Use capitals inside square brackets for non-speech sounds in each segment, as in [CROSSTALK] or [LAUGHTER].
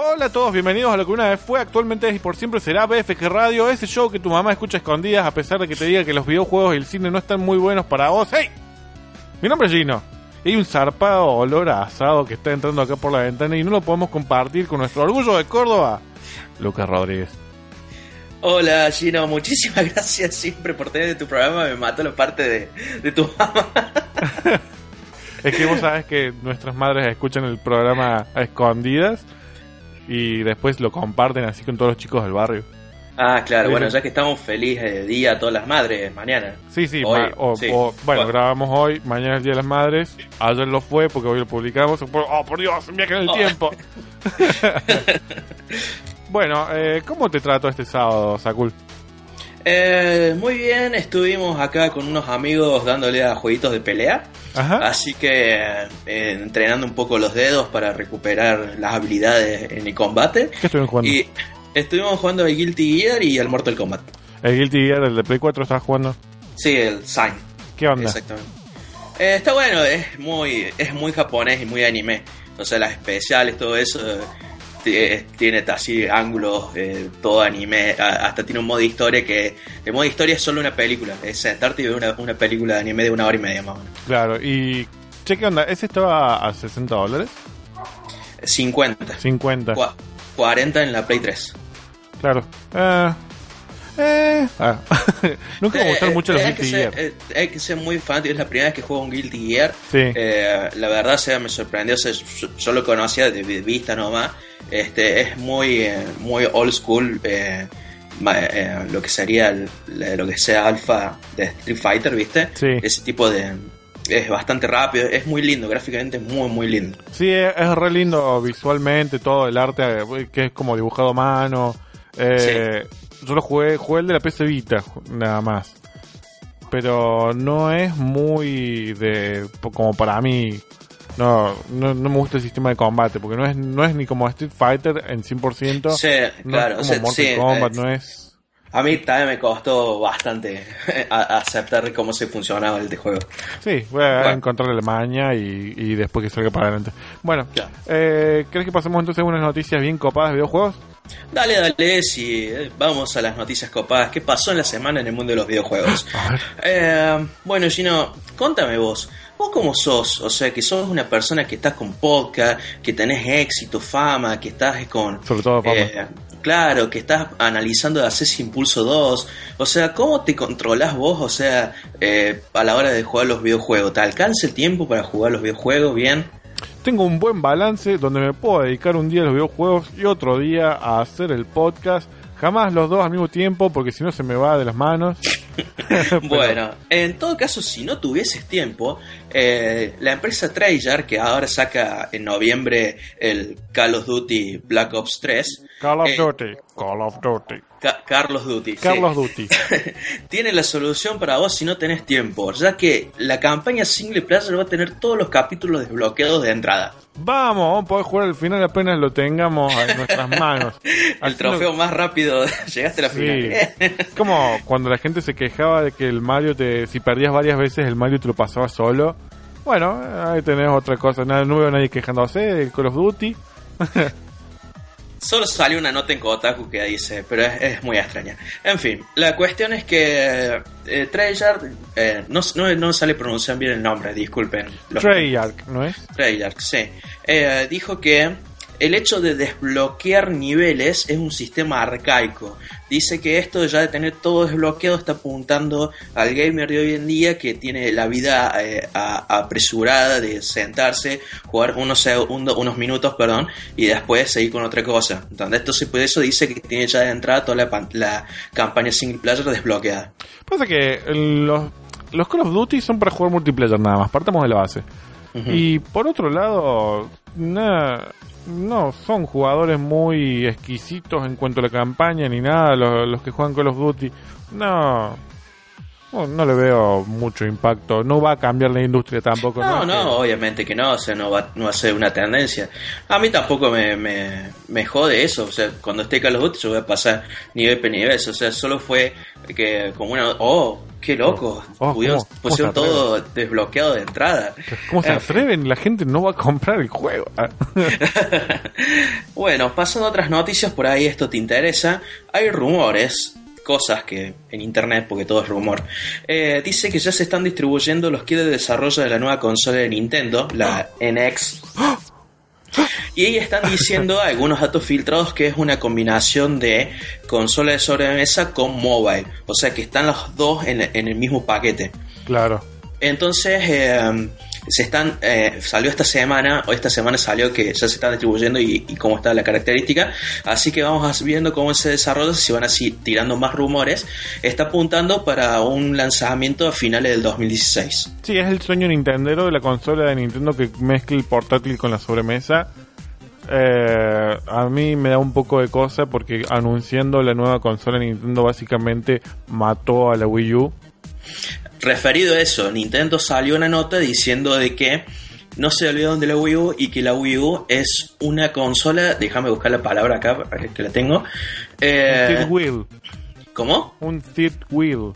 Hola a todos, bienvenidos a lo que una vez fue, actualmente es y por siempre será BFG Radio, ese show que tu mamá escucha escondidas a pesar de que te diga que los videojuegos y el cine no están muy buenos para vos. ¡Hey! Mi nombre es Gino. Hay un zarpado olor a asado que está entrando acá por la ventana y no lo podemos compartir con nuestro orgullo de Córdoba, Lucas Rodríguez. Hola Gino, muchísimas [LAUGHS] gracias siempre por tener tu programa, me mató la parte de, de tu mamá. [LAUGHS] es que vos sabes que nuestras madres escuchan el programa a escondidas y después lo comparten así con todos los chicos del barrio. Ah, claro, bueno, ya que estamos felices de día a todas las madres, mañana. Sí, sí, bueno, grabamos hoy, mañana es el Día de las Madres, ayer lo fue porque hoy lo publicamos, oh, por Dios, viaje en el oh. tiempo. [LAUGHS] [LAUGHS] bueno, eh, ¿cómo te trato este sábado, Sakul? Eh, muy bien, estuvimos acá con unos amigos dándole a jueguitos de pelea. Así que eh, entrenando un poco los dedos para recuperar las habilidades en el combate. ¿Qué estuvimos jugando? Y estuvimos jugando el Guilty Gear y el Mortal Kombat. ¿El Guilty Gear, el de Play 4, estás jugando? Sí, el Sign. ¿Qué onda? Exactamente. Eh, está bueno, es muy, es muy japonés y muy anime. O sea, las especiales, todo eso tiene así ángulos, eh, todo anime, hasta tiene un modo de historia que el modo de historia es solo una película, es sentarte y ver una, una película de anime de una hora y media más o menos. Claro, y che, ¿qué onda? ¿Ese estaba a 60 dólares? 50. 50. 40 en la Play 3. Claro. Eh, eh, ah. [LAUGHS] Nunca me gustaron mucho los Guilty Gear. Eh, hay que ser muy fan, es la primera vez que juego un Guilty Gear. Eh, la verdad, o sea, me sorprendió. yo, lo conocía de vista nomás. Este, es muy, eh, muy old school. lo que sería lo que sea alfa de Street Fighter, ¿viste? Ese tipo de, es bastante rápido, es muy lindo, gráficamente muy, muy lindo. Sí, es, re lindo visualmente, todo el arte que es como dibujado a mano. Eh, yo lo jugué, jugué el de la PC Vita, nada más. Pero no es muy de como para mí. No, no, me gusta el sistema de combate, porque no es, no es ni como Street Fighter en 100%. Sí, claro. No es como Mortal Kombat, no es... A mí también me costó bastante [LAUGHS] aceptar cómo se funcionaba el juego. Sí, voy a encontrar la maña y, y, después que salga para adelante. Bueno, eh, ¿crees que pasemos entonces a unas noticias bien copadas de videojuegos? Dale, dale, si eh, vamos a las noticias copadas. ¿Qué pasó en la semana en el mundo de los videojuegos? Eh, bueno, Gino, contame vos. ¿Vos cómo sos? O sea, que sos una persona que estás con podcast, que tenés éxito, fama, que estás con... Sobre todo fama. Eh, claro, que estás analizando de hacer Impulso 2. O sea, ¿cómo te controlás vos, o sea, a la hora de jugar los videojuegos? ¿Te alcanza el tiempo para jugar los videojuegos bien? Tengo un buen balance donde me puedo dedicar un día a los videojuegos y otro día a hacer el podcast. Jamás los dos al mismo tiempo porque si no se me va de las manos. [LAUGHS] bueno, en todo caso, si no tuvieses tiempo, eh, la empresa Treyarch, que ahora saca en noviembre el Call of Duty Black Ops 3. Call of eh, Duty, Call of Duty. Carlos Duty. Carlos Duty. [LAUGHS] Tiene la solución para vos si no tenés tiempo, ya que la campaña single player va a tener todos los capítulos desbloqueados de entrada. Vamos, vamos a poder jugar al final apenas lo tengamos en nuestras [LAUGHS] manos. el trofeo más rápido, [LAUGHS] llegaste a la final. Como cuando la gente se quejaba de que el Mario, te, si perdías varias veces, el Mario te lo pasaba solo. Bueno, ahí tenés otra cosa. Nada, no veo a nadie quejándose del Call of Duty. Solo salió una nota en Kotaku que dice, pero es, muy extraña. En fin, la cuestión es que eh, Treyarch, eh, no, no, sale pronunciar bien el nombre, disculpen. Treyarch, ¿no es? Treyarch, sí. Eh, dijo que el hecho de desbloquear niveles es un sistema arcaico. Dice que esto ya de tener todo desbloqueado está apuntando al gamer de hoy en día que tiene la vida eh, apresurada de sentarse, jugar unos, unos minutos, perdón, y después seguir con otra cosa. Entonces, esto, por eso dice que tiene ya de entrada toda la, la campaña single player desbloqueada. Pasa que los, los Call of Duty son para jugar multiplayer nada más, partamos de la base. Y por otro lado, nada no son jugadores muy exquisitos en cuanto a la campaña ni nada, los, que juegan Call of Duty. No, no, le veo mucho impacto. No va a cambiar la industria tampoco. No, no, obviamente que no. O sea, no va, no va a ser una tendencia. A mí tampoco me, me, me jode eso. O sea, cuando esté Call of Duty yo voy a pasar nivel por nivel. O sea, solo fue que como una... Oh, qué loco. Oh, pusieron todo desbloqueado de entrada. ¿Cómo se atreven? La gente no va a comprar el juego. [LAUGHS] bueno, pasando a otras noticias, por ahí esto te interesa. Hay rumores cosas que en internet, porque todo es rumor, eh, dice que ya se están distribuyendo los kits de desarrollo de la nueva consola de Nintendo, la NX. Y ahí están diciendo [LAUGHS] algunos datos filtrados que es una combinación de consola de sobremesa con mobile. O sea que están los dos en, en el mismo paquete. Claro. Entonces, eh, se están eh, salió esta semana o esta semana salió que ya se están distribuyendo y, cómo está la característica. Así que vamos viendo cómo se desarrolla si van así tirando más rumores. Está apuntando para un lanzamiento a finales del 2016 sí es el sueño Nintendo de la consola de Nintendo que mezcle el portátil con la sobremesa. Eh, a mí me da un poco de cosa porque anunciando la nueva consola Nintendo básicamente mató a la Wii U referido a eso, Nintendo salió una nota diciendo de que no se olvidaron de la Wii U y que la Wii U es una consola, déjame buscar la palabra acá, que la tengo. Eh, un third wheel. ¿Cómo? Un third wheel.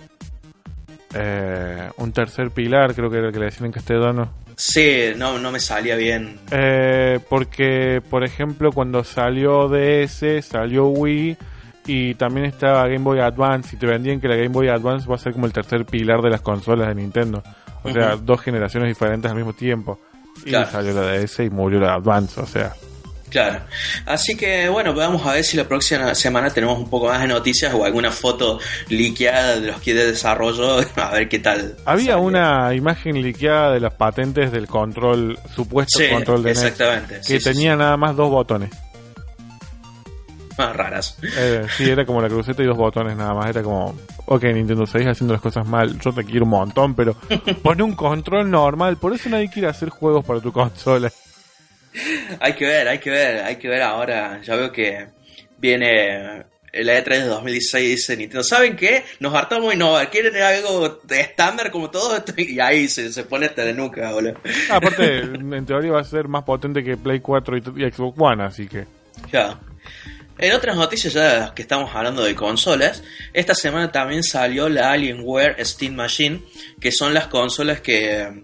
Eh, un tercer pilar, creo que era el que le decían en castellano. Sí, no, no me salía bien. Eh, porque, por ejemplo, cuando salió DS, salió Wii y también estaba Game Boy Advance y te vendían que la Game Boy Advance va a ser como el tercer pilar de las consolas de Nintendo. O sea, dos generaciones diferentes al mismo tiempo. Y salió la DS y murió la Advance, o sea. Claro. Así que bueno, vamos a ver si la próxima semana tenemos un poco más de noticias o alguna foto liqueada de los kits de desarrollo, [LAUGHS] a ver qué tal. Había una imagen liqueada de las patentes del control, supuesto control de e exactamente. que tenía nada más dos botones más raras. Eh, sí, era como la cruceta y dos botones nada más. Era como, ok, Nintendo 6 haciendo las cosas mal. Yo te quiero un montón, pero [LAUGHS] pone un control normal. Por eso nadie quiere hacer juegos para tu consola. Hay que ver, hay que ver, hay que ver ahora. Ya veo que viene el E3 de 2016 dice Nintendo, ¿saben qué? Nos hartamos innovar, quieren algo de estándar como todo esto [LAUGHS] y ahí se, se pone hasta de nuca, boludo. aparte, [LAUGHS] en teoría va a ser más potente que Play 4 y, y Xbox One, así que... Ya. En otras noticias, ya que estamos hablando de consolas, esta semana también salió la Alienware Steam Machine, que son las consolas que eh,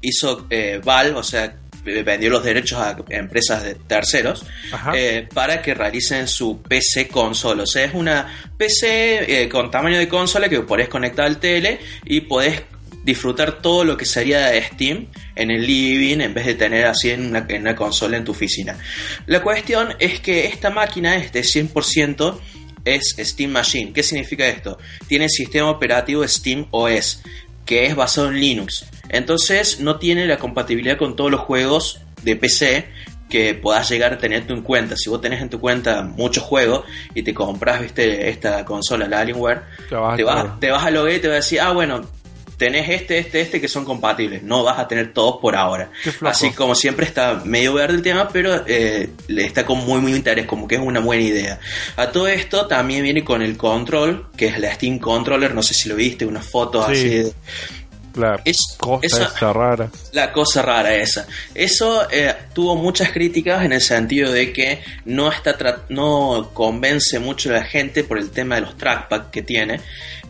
hizo eh, Valve, o sea, vendió los derechos a empresas de terceros eh, para que realicen su PC consola. O sea, es una PC con tamaño de consola que podés conectar al tele y podés disfrutar todo lo que sería de Steam en el living en vez de tener así en una, consola en tu oficina. La cuestión es que esta máquina es de 100% es Steam Machine. ¿Qué significa esto? Tiene sistema operativo Steam OS, que es basado en Linux. Entonces no tiene la compatibilidad con todos los juegos de PC que puedas llegar a tener en cuenta. Si vos tenés en tu cuenta muchos juegos y te compras, viste, esta consola, la Alienware, te vas, te vas, te vas a loguear y te va a decir, ah, bueno, tenés este, este, este que son compatibles. No vas a tener todos por ahora. Así como siempre está medio verde el tema, pero eh, está con muy, muy interés, como que es una buena idea. A todo esto también viene con el control, que es la Steam Controller. No sé si lo viste, unas fotos así de la es, cosa esa, rara. La cosa rara esa. Eso eh, tuvo muchas críticas en el sentido de que no, está no convence mucho a la gente por el tema de los trackpad que tiene.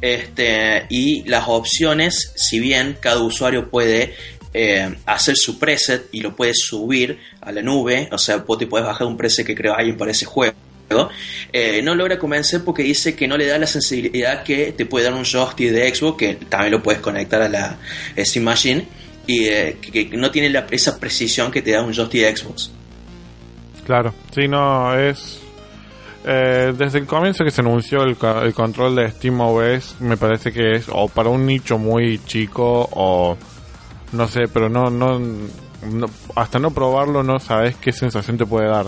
Este, y las opciones, si bien cada usuario puede eh, hacer su preset y lo puede subir a la nube, o sea, vos te puedes bajar un preset que creo alguien para ese juego eh, no logra convencer porque dice que no le da la sensibilidad que te puede dar un joystick de Xbox, que también lo puedes conectar a la Steam Machine, y eh, que, no tiene la, esa precisión que te da un joystick de Xbox. Claro, sí, no, es... Eh, desde el comienzo que se anunció el, control de SteamOS, me parece que es o para un nicho muy chico o no sé, pero no, no, hasta no probarlo no sabes qué sensación te puede dar.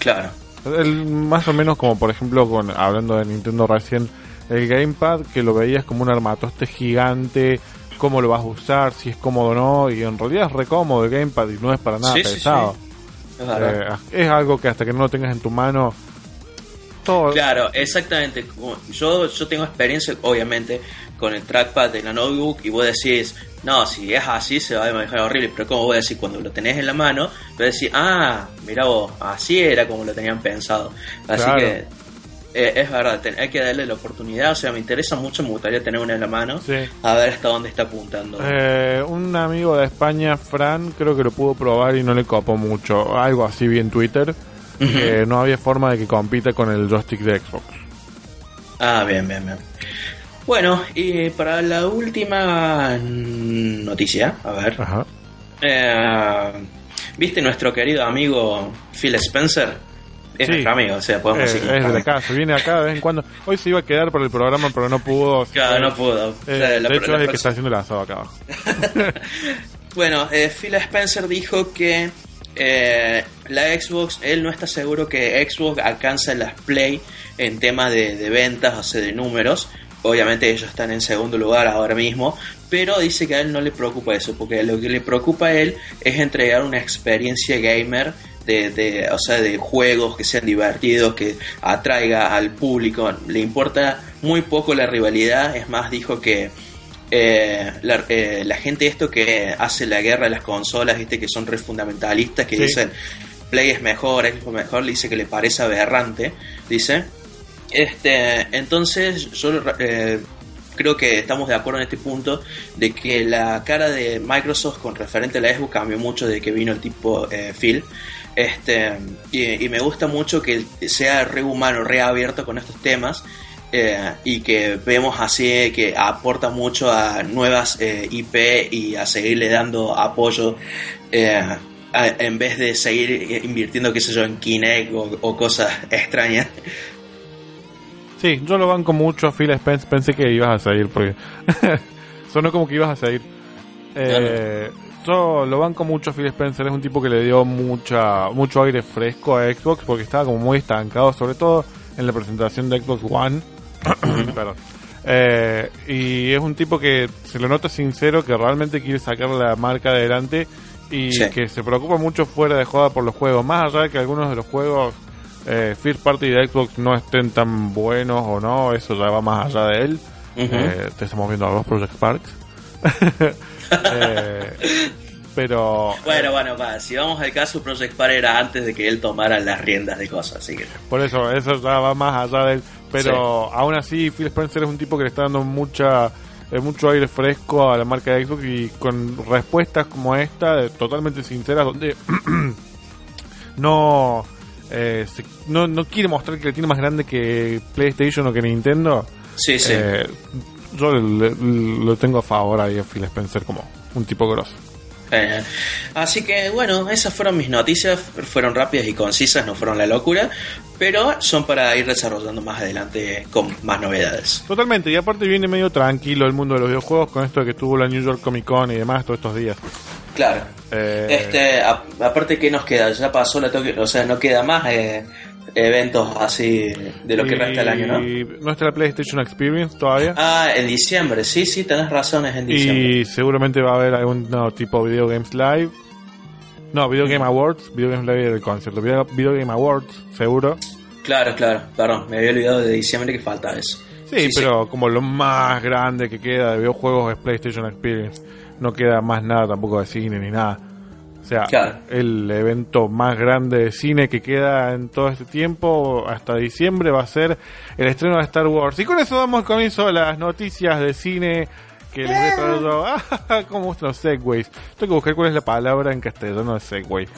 Claro. El, más o menos como por ejemplo con hablando de Nintendo recién, el gamepad que lo veías como un armatoste gigante, cómo lo vas a usar, si es cómodo o no, y en realidad es re cómodo el gamepad y no es para nada pesado. Eh, es, algo que hasta que no lo tengas en tu mano. Todo... Claro, exactamente. Yo, yo tengo experiencia, obviamente, con el trackpad de la notebook y vos decís, no, si es así se va a manejar horrible, pero como voy a decir, cuando lo tenés en la mano, voy a decir, ah, mira vos, así era como lo tenían pensado. Así que eh, es verdad, hay que darle la oportunidad. O sea, me interesa mucho, me gustaría tener una en la mano. A ver hasta dónde está apuntando. Eh, un amigo de España, Fran, creo que lo pudo probar y no le copó mucho. Algo así vi en Twitter. que no había forma de que compita con el joystick de Xbox. Ah, bien, bien, bien. Bueno, y para la última noticia, a ver. Eh, ¿Viste nuestro querido amigo Phil Spencer? es nuestro amigo, o sea, podemos decir. Es de la casa, viene acá de vez en cuando. Hoy se iba a quedar por el programa, pero no pudo. Claro, no pudo. Eh, de hecho, es que está haciendo el asado acá abajo. [LAUGHS] bueno, eh, Phil Spencer dijo que eh, la Xbox, él no está seguro que Xbox alcance las Play en tema de, de ventas, o sea, de números. Obviamente ellos están en segundo lugar ahora mismo, pero dice que a él no le preocupa eso, porque lo que le preocupa a él es entregar una experiencia gamer de, o sea, de juegos que sean divertidos, que atraiga al público. Le importa muy poco la rivalidad, es más, dijo que eh, eh, la, gente esto que hace la guerra de las consolas, viste que son re fundamentalistas, que dicen Play es mejor, es mejor, le dice que le parece aberrante, dice. Este, entonces yo eh, creo que estamos de acuerdo en este punto de que la cara de Microsoft con referente a la Xbox cambió mucho desde que vino el tipo Phil. Este, y, me gusta mucho que sea re humano, re con estos temas. Eh, y que vemos así que aporta mucho a nuevas eh, IP y a seguirle dando apoyo eh, en vez de seguir invirtiendo, qué sé yo, en Kinect o, cosas extrañas. Sí, yo lo banco mucho a Phil Spence, pensé que ibas a seguir porque [LAUGHS] sonó como que ibas a seguir. Eh, yo lo banco mucho a Phil Spencer, es un tipo que le dio mucha mucho aire fresco a Xbox porque estaba como muy estancado, sobre todo en la presentación de Xbox One. [COUGHS] Eh, y es un tipo que se lo nota sincero, que realmente quiere sacar la marca adelante y que se preocupa mucho fuera de joda por los juegos. Más allá de que algunos de los juegos eh, First Party de Xbox no estén tan buenos o no, eso ya va más allá de él. Eh, te estamos viendo a los Project Sparks. [LAUGHS] Eh, pero. Bueno, bueno, si vamos al caso, Project Par era antes de que él tomara las riendas de cosas, así que. Por eso, eso ya va más allá de él. Pero aún así, Phil Spencer es un tipo que le está dando mucha eh, mucho aire fresco a la marca de Xbox y con respuestas como esta, totalmente sinceras, donde [CLEARS THROAT] no, eh, no, no quiere mostrar que le tiene más grande que PlayStation o que Nintendo. Sí, sí yo lo tengo a favor ahí a Phil Spencer como un tipo grosso. Eh, así que bueno, esas fueron mis noticias, fueron rápidas y concisas, no fueron la locura, pero son para ir desarrollando más adelante con más novedades. Totalmente, y aparte viene medio tranquilo el mundo de los videojuegos con esto de que tuvo la New York Comic Con y demás todos estos días. Claro. Eh, este, aparte que nos queda, ya pasó la toque, o sea, no queda más eh, eventos así de lo que resta el año, ¿no? ¿Y no está la PlayStation Experience todavía? Ah, en diciembre, sí, sí, tenés razón, es en diciembre. Y seguramente va a haber algún tipo Video Games Live. No, Video Game Awards, Video Games Live del concierto, Video, Game Awards, seguro. Claro, claro, perdón, me había olvidado de diciembre que falta eso. Sí, pero como lo más grande que queda de videojuegos es PlayStation Experience. No queda más nada tampoco de cine ni nada. O sea, el evento más grande de cine que queda en todo este tiempo, hasta diciembre, va a ser el estreno de Star Wars. Y con eso damos comienzo a las noticias de cine que les he traído. [LAUGHS] Ah, ¿Cómo gustan los segways? Tengo que buscar cuál es la palabra en castellano de segway.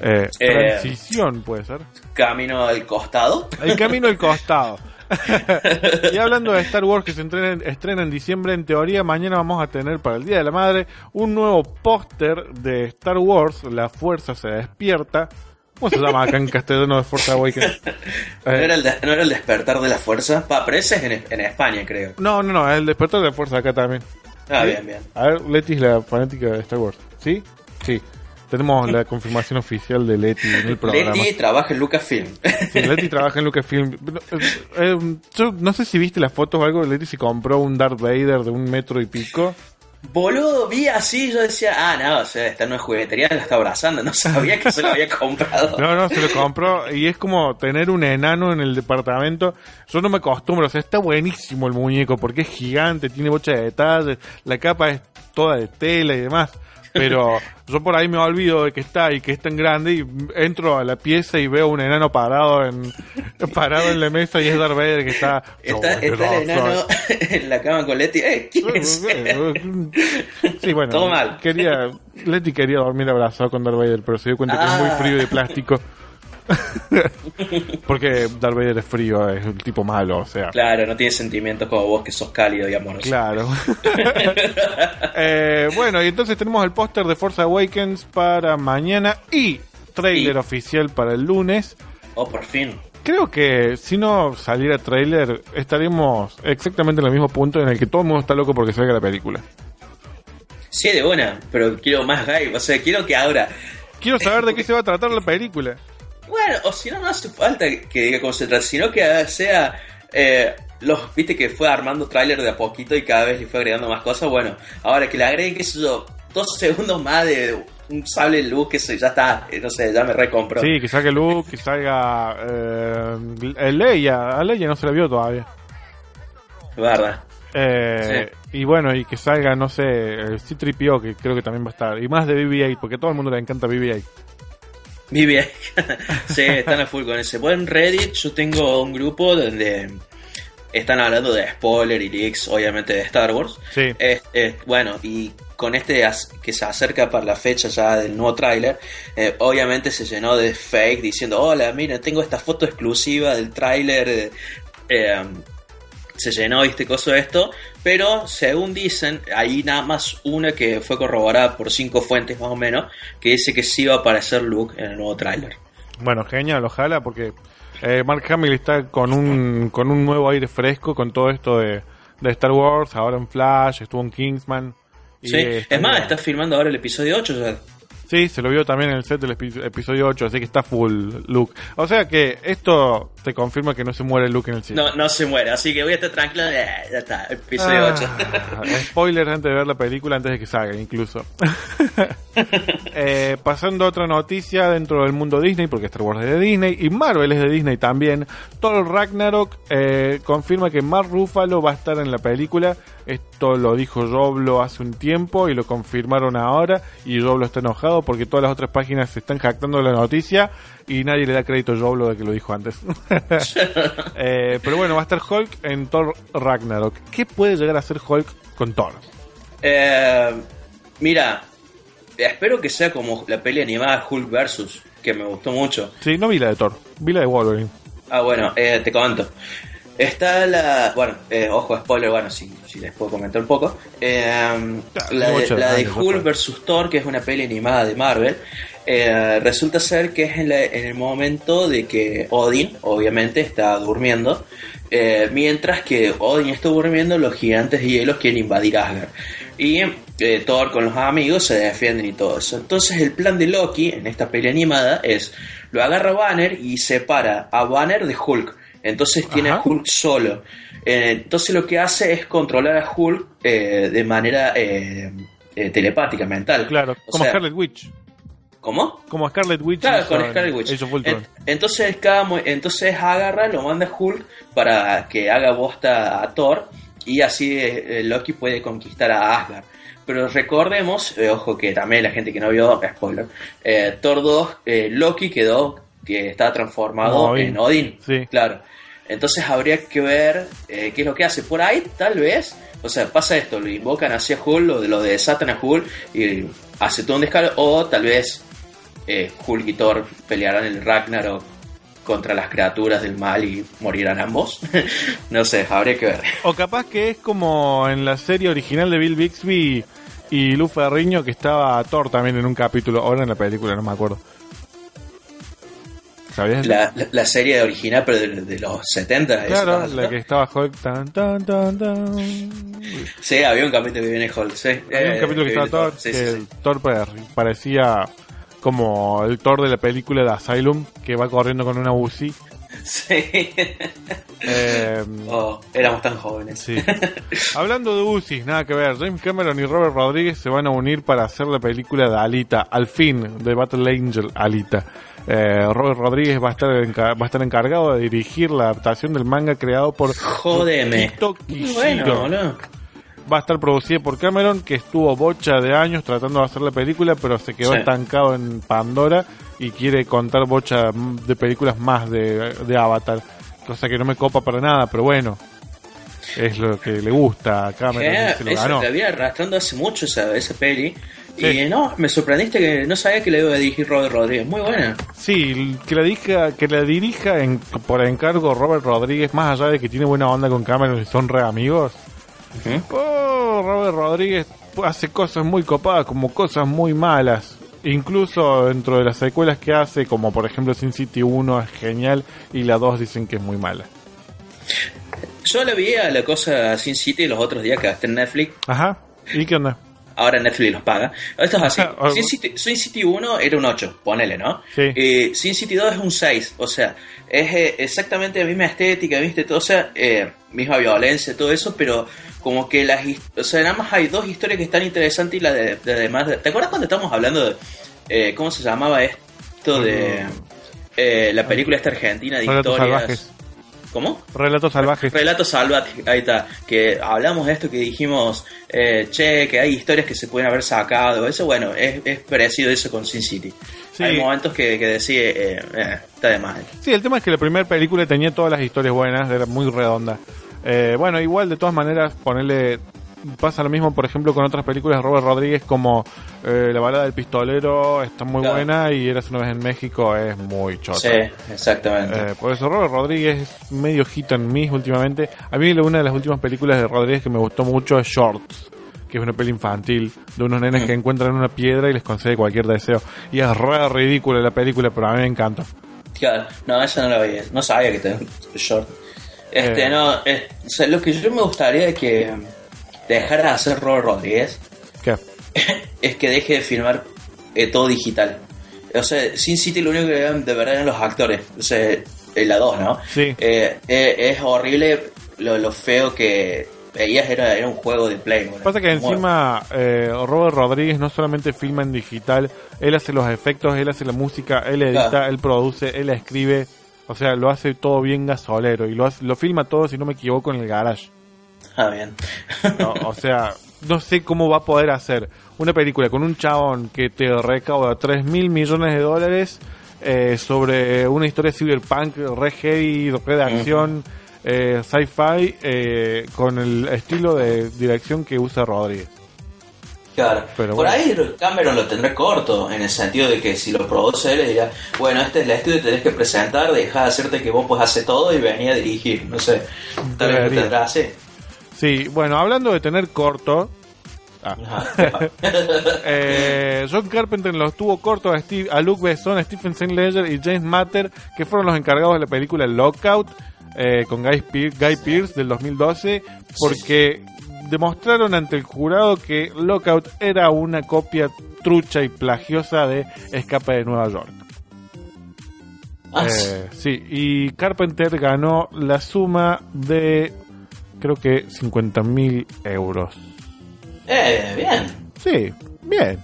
Eh, eh, transición, puede ser. Camino al costado. El camino al costado. [LAUGHS] [LAUGHS] y hablando de Star Wars que se estrena, en diciembre, en teoría mañana vamos a tener para el Día de la Madre un nuevo póster de Star Wars, La Fuerza se despierta, ¿Cómo se llama acá en castellano de Forza Awakens? [LAUGHS] ¿No, era el ¿No, era el despertar de la fuerza? Pa, pero ese es en, en, España, creo. No, no, no, es el despertar de la fuerza acá también. Ah, bien, bien. A ver, Leti es la fanática de Star Wars. ¿Sí? Sí. Tenemos la confirmación oficial de Leti en el programa. Leti trabaja en Lucasfilm. Sí, Leti trabaja en Lucasfilm. Eh, yo no sé si viste las fotos o algo. Leti se compró un Darth Vader de un metro y pico. Boludo, vi así, yo decía, ah, no, o sea, esta no es juguetería, la está abrazando, no sabía que se lo había comprado. no, no, se lo compró y es como tener un enano en el departamento. Yo no me acostumbro, o sea, está buenísimo el muñeco porque es gigante, tiene bocha de detalles, la capa es toda de tela y demás. Pero yo por ahí me olvido de que está y que es tan grande y entro a la pieza y veo un enano parado en [LAUGHS] parado en la mesa y es Darth Vader que está... Está, el enano [LAUGHS] en la cama con Leti. Eh, sí, bueno. Todo mal. Quería, Leti quería dormir abrazado con Darth Vader, pero se dio cuenta que es muy ah. frío y de plástico. [LAUGHS] Porque Darth Vader es frío, es un tipo malo, o sea. Claro, no tiene sentimientos como vos que sos cálido y amoroso. Claro. [LAUGHS] eh, bueno, y entonces tenemos el póster de Force Awakens para mañana y trailer oficial para el lunes. Oh, por fin. Creo que si no saliera trailer, estaríamos exactamente en el mismo punto en el que todo el mundo está loco porque salga la película. Sí, de buena, pero quiero más hype, o sea, quiero que ahora... Quiero saber de qué [LAUGHS] se va a tratar la película. Bueno, o si no, no hace falta que diga trata, sino que sea. Eh, los, viste que fue armando tráiler de a poquito y cada vez le fue agregando más cosas. Bueno, ahora que le agreguen, qué sé yo, dos [LAUGHS] segundos más de un sable luz que ya está, eh, no sé, ya me recompro. Sí, que salga luz, que salga. Eh, Leia, a Leia no se la vio todavía. Verdad. Eh, Y bueno, y que salga, no sé, el C-3PO, que creo que también va a estar. Y más de BB-8, porque a todo el mundo le encanta BB-8. Mi bien. [LAUGHS] sí, están a full con ese. Bueno, en Reddit yo tengo un grupo donde están hablando de spoiler y leaks, obviamente, de Star Wars. Sí. bueno, y con este que se acerca para la fecha ya del nuevo tráiler, eh, obviamente se llenó de fake diciendo, hola, miren, tengo esta foto exclusiva del tráiler. Se llenó este coso de esto, pero según dicen, hay nada más una que fue corroborada por cinco fuentes más o menos, que dice que sí va a aparecer Luke en el nuevo tráiler. Bueno, genial, ojalá, porque eh, Mark Hamill está con un, con un nuevo aire fresco con todo esto de, Star Wars, ahora en Flash, estuvo en Kingsman. sí, es más, está filmando ahora el episodio 8 ya. Sí, se lo vio también en el set del episodio 8, así que está full Luke. O sea que esto te confirma que no se muere Luke en el cine. No, no se muere, así que voy a estar tranquilo. Eh, ya está, episodio 8. Ah, spoiler antes de ver la película, antes de que salga, incluso. [LAUGHS] eh, pasando a otra noticia dentro del mundo Disney, porque Star Wars es de Disney y Marvel es de Disney también. Thor Ragnarok eh, confirma que Mark Ruffalo va a estar en la película. Esto lo dijo Roblo hace un tiempo y lo confirmaron ahora. Y Roblo está enojado porque todas las otras páginas se están jactando de la noticia y nadie le da crédito a Roblo de que lo dijo antes. [LAUGHS] Eh, pero bueno, va a estar Hulk en Thor Ragnarok. ¿Qué puede llegar a ser Hulk con Thor? Eh, mira, espero que sea como la peli animada Hulk versus, que me gustó mucho. Sí, no vi la de Thor, vi la de Wolverine. Ah, bueno, eh, te comento. Está la. Bueno, eh, ojo, spoiler, bueno, si, si, les puedo comentar un poco. Eh, la, de, Hulk vs. Thor, que es una peli animada de Marvel. Eh, resulta ser que es en, en, el momento de que Odin, obviamente, está durmiendo. mientras que Odin está durmiendo, los gigantes de hielo quieren invadir Asgard. Y Thor con los amigos se defienden y todo eso. Entonces, el plan de Loki en esta peli animada es: lo agarra Banner y separa a Banner de Hulk. Entonces tiene a Hulk solo. Eh, entonces lo que hace es controlar a Hulk eh, de manera eh, telepática, mental. Claro, como Scarlet Witch. ¿Cómo? Como Scarlet Witch. Claro, con Scarlet Witch. entonces, cada, entonces agarra, lo manda a Hulk para que haga bosta a Thor y así Loki puede conquistar a Asgard. Pero recordemos, ojo que también la gente que no vio, spoiler, Thor 2, Loki quedó que está transformado en Odin. Sí. Claro. Entonces habría que ver eh, qué es lo que hace. Por ahí, tal vez, o sea, pasa esto, lo invocan hacia Hulk, lo de, lo de Satan a Hulk, y hace todo un descaro, o tal vez eh, Hulk y Thor pelearán el Ragnarok contra las criaturas del mal y morirán ambos. [LAUGHS] no sé, habría que ver. O capaz que es como en la serie original de Bill Bixby y Lu Ferriño que estaba Thor también en un capítulo, ahora en la película, no me acuerdo. ¿Sabías? La, la, serie original, pero de, los 70. Claro, la que estaba Hulk. Tan, tan, tan, tan. Sí, había un capítulo que viene Hulk, sí. Había un eh, capítulo que, estaba Thor, que el Thor parecía como el Thor de la película de Asylum, que va corriendo con una Uzi. Sí. Eh, oh, éramos tan jóvenes. Sí. [LAUGHS] Hablando de Uzi, nada que ver. James Cameron y Robert Rodríguez se van a unir para hacer la película de Alita, al fin, de Battle Angel Alita. Eh, Robert Rodríguez va a, estar va a estar encargado de dirigir la adaptación del manga creado por Jodeme. Bueno, Va a estar producida por Cameron, que estuvo bocha de años tratando de hacer la película, pero se quedó estancado en Pandora y quiere contar bocha de películas más de, Avatar. Cosa que no me copa para nada, pero bueno, es lo que le gusta a Cameron. Se lo ganó. había arrastrando hace mucho esa, esa peli y no, me sorprendiste que no sabía que le iba a dirigir Robert Rodríguez. Muy buena. Sí, que la dirija, que la dirija por encargo Robert Rodríguez, más allá de que tiene buena onda con Cameron y son re amigos. Oh, Robert Rodríguez hace cosas muy copadas como cosas muy malas. Incluso dentro de las secuelas que hace, como por ejemplo Sin City 1 es genial y la 2 dicen que es muy mala. Yo le vi a la cosa Sin City los otros días que hasta en Netflix. Ajá. ¿Y qué onda? Ahora Netflix los paga. Esto es así. [LAUGHS] Sin City, Sin City 1 era un 8, ponele, ¿no? Sí. Eh, Sin City 2 es un 6, o sea, es eh, exactamente la misma estética, ¿viste? Todo, o sea, eh, misma violencia, todo eso, pero como que las... O sea, nada más hay dos historias que están interesantes y la de, además... ¿Te acuerdas cuando estábamos hablando de... Eh, ¿Cómo se llamaba esto de... la película esta argentina de historias... ¿Cómo? Relatos salvajes. Relatos salvajes, ahí está. Que hablamos de esto que dijimos, eh, che, que hay historias que se pueden haber sacado. Eso, bueno, es, es parecido eso con Sin City. Hay momentos que, que decide, eh, eh, está de más. Sí, el tema es que la primera película tenía todas las historias buenas, era muy redonda. Eh, bueno, igual de todas maneras, ponerle pasa lo mismo, por ejemplo, con otras películas de Robert Rodríguez como eh, La balada del pistolero, está muy buena y Eras una vez en México es muy chota. Sí, exactamente. Eh, por eso Robert Rodríguez es medio hit en mí últimamente. A mí una de las últimas películas de Rodríguez que me gustó mucho es Shorts que es una peli infantil de unos nenes que encuentran una piedra y les concede cualquier deseo. Y es re ridícula la película, pero a mí me encanta. Claro, no, esa no la veía. No sabía que te short. Este, eh. no, lo que yo me gustaría es que dejar de hacer Robert Rodríguez ¿Qué? [LAUGHS] es que deje de filmar eh, todo digital. O sea, Sin City lo único que vean de verdad eran los actores. O sea, la 2, ¿no? Sí. Eh, eh, es horrible lo, feo que veías, era, era un juego de Play. Pasa que encima Robert Rodríguez no solamente filma en digital, él hace los efectos, él hace la música, él edita, él produce, él escribe. O sea, lo hace todo bien gasolero y lo, lo filma todo, si no me equivoco, en el garage. Ah, bien. [LAUGHS] o sea, no sé cómo va a poder hacer una película con un chabón que te recauda 3 mil millones de dólares eh, sobre una historia cyberpunk, re heavy, re de acción, eh, sci-fi, eh, con el estilo de dirección que usa Rodríguez. Claro, por ahí Cameron lo tendrá corto, en el sentido de que si lo produce él, dirá, bueno, este es el estudio que tenés que presentar, deja de hacerte que vos pues hacer todo y venía a dirigir, no sé, tal vez lo tendrá así. Sí, bueno, hablando de tener corto. Ah. [LAUGHS] eh, John Carpenter los tuvo corto a, Steve, a Luke Besson, a Stephen St. Ledger y James Matter, que fueron los encargados de la película Lockout eh, con Guy, Pierce del 2012, porque demostraron ante el jurado que Lockout era una copia trucha y plagiosa de Escape de Nueva York. Ah, eh, sí, y Carpenter ganó la suma de creo que 50 mil euros. Eh, bien. Sí, bien.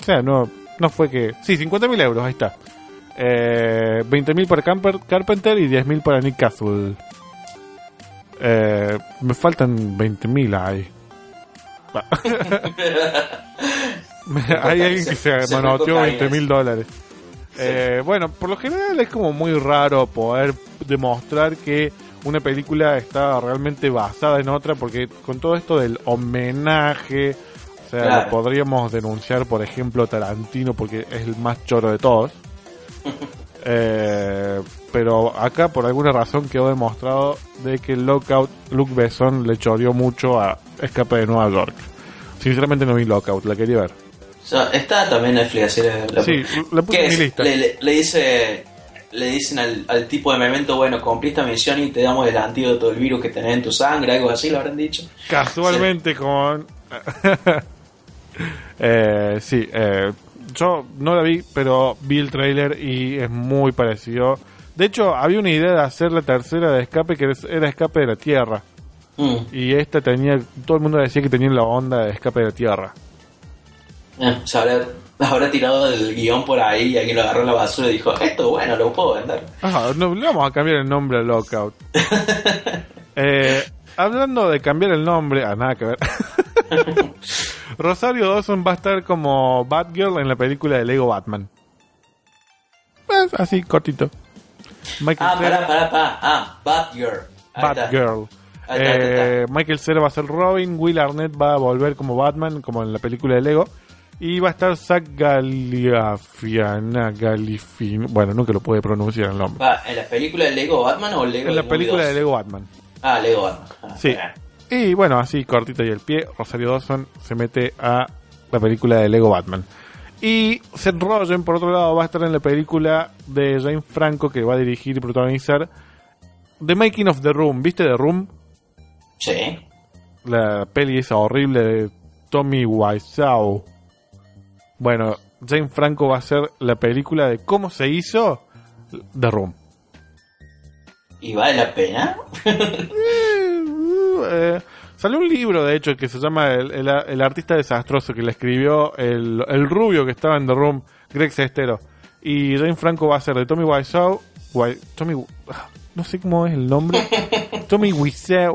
O sea, no, no fue que... Sí, 50 mil euros, ahí está. Eh, 20 mil para Carpenter y 10 mil para Nick Castle. Eh, me faltan 20 mil ahí. [LAUGHS] Hay alguien que se, manoteó 20 mil dólares. Eh, bueno, por lo general es como muy raro poder demostrar que una película está realmente basada en otra, porque con todo esto del homenaje, o sea, podríamos denunciar, por ejemplo, Tarantino, porque es el más choro de todos. [LAUGHS] eh, pero acá, por alguna razón, quedó demostrado de que Lockout, Luke Besson le choreó mucho a Escape de Nueva York. Sinceramente no vi Lockout, la quería ver. está también Netflix, así la, sí, la puse en mi lista. Le, le, dice le dicen al, tipo de memento, bueno, cumplí esta misión y te damos el antídoto del virus que tenés en tu sangre, algo así, lo habrán dicho. Casualmente con... [LAUGHS] eh, sí, eh, yo no la vi, pero vi el trailer y es muy parecido. De hecho, había una idea de hacer la tercera de escape que era escape de la Tierra. Mm. Y esta tenía, todo el mundo decía que tenía la onda de escape de la Tierra. Eh, se [LAUGHS] habrá, tirado el guion por ahí y alguien lo agarró en la basura y dijo, esto bueno, lo puedo vender. Ajá, no, le vamos a cambiar el nombre a Lockout. [LAUGHS] eh, hablando de cambiar el nombre, a ah, nada que ver. [LAUGHS] Rosario Dawson va a estar como Batgirl en la película de Lego Batman. Pues, así, cortito. Michael ah, pará, pará, pará. Ah, Batgirl. Batgirl. Eh, Michael Cera va a ser Robin, Will Arnett va a volver como Batman, como en la película de Lego. Y va a estar Zach Galifiana, Galifin. Bueno, nunca lo puede pronunciar el nombre. ¿En la película de Lego Batman o Lego En la película de Lego Batman. Ah, Lego Batman. Ah, sí. Y bueno, así cortito y el pie, Rosario Dawson se mete a la película de Lego Batman. Y Seth Rogen, por otro lado, va a estar en la película de James Franco que va a dirigir y protagonizar The Making of the Room. ¿Viste The Room? Sí. La peli esa horrible de Tommy Wiseau. Bueno, James Franco va a hacer la película de cómo se hizo The Room. ¿Y vale la pena? [LAUGHS] Eh, salió un libro, de hecho, que se llama El, artista desastroso, que le escribió el, rubio que estaba en The Room, Greg Sestero. Y James Franco va a ser de Tommy Wiseau. Tommy, ah, no sé cómo es el nombre. [LAUGHS] Tommy Wiseau.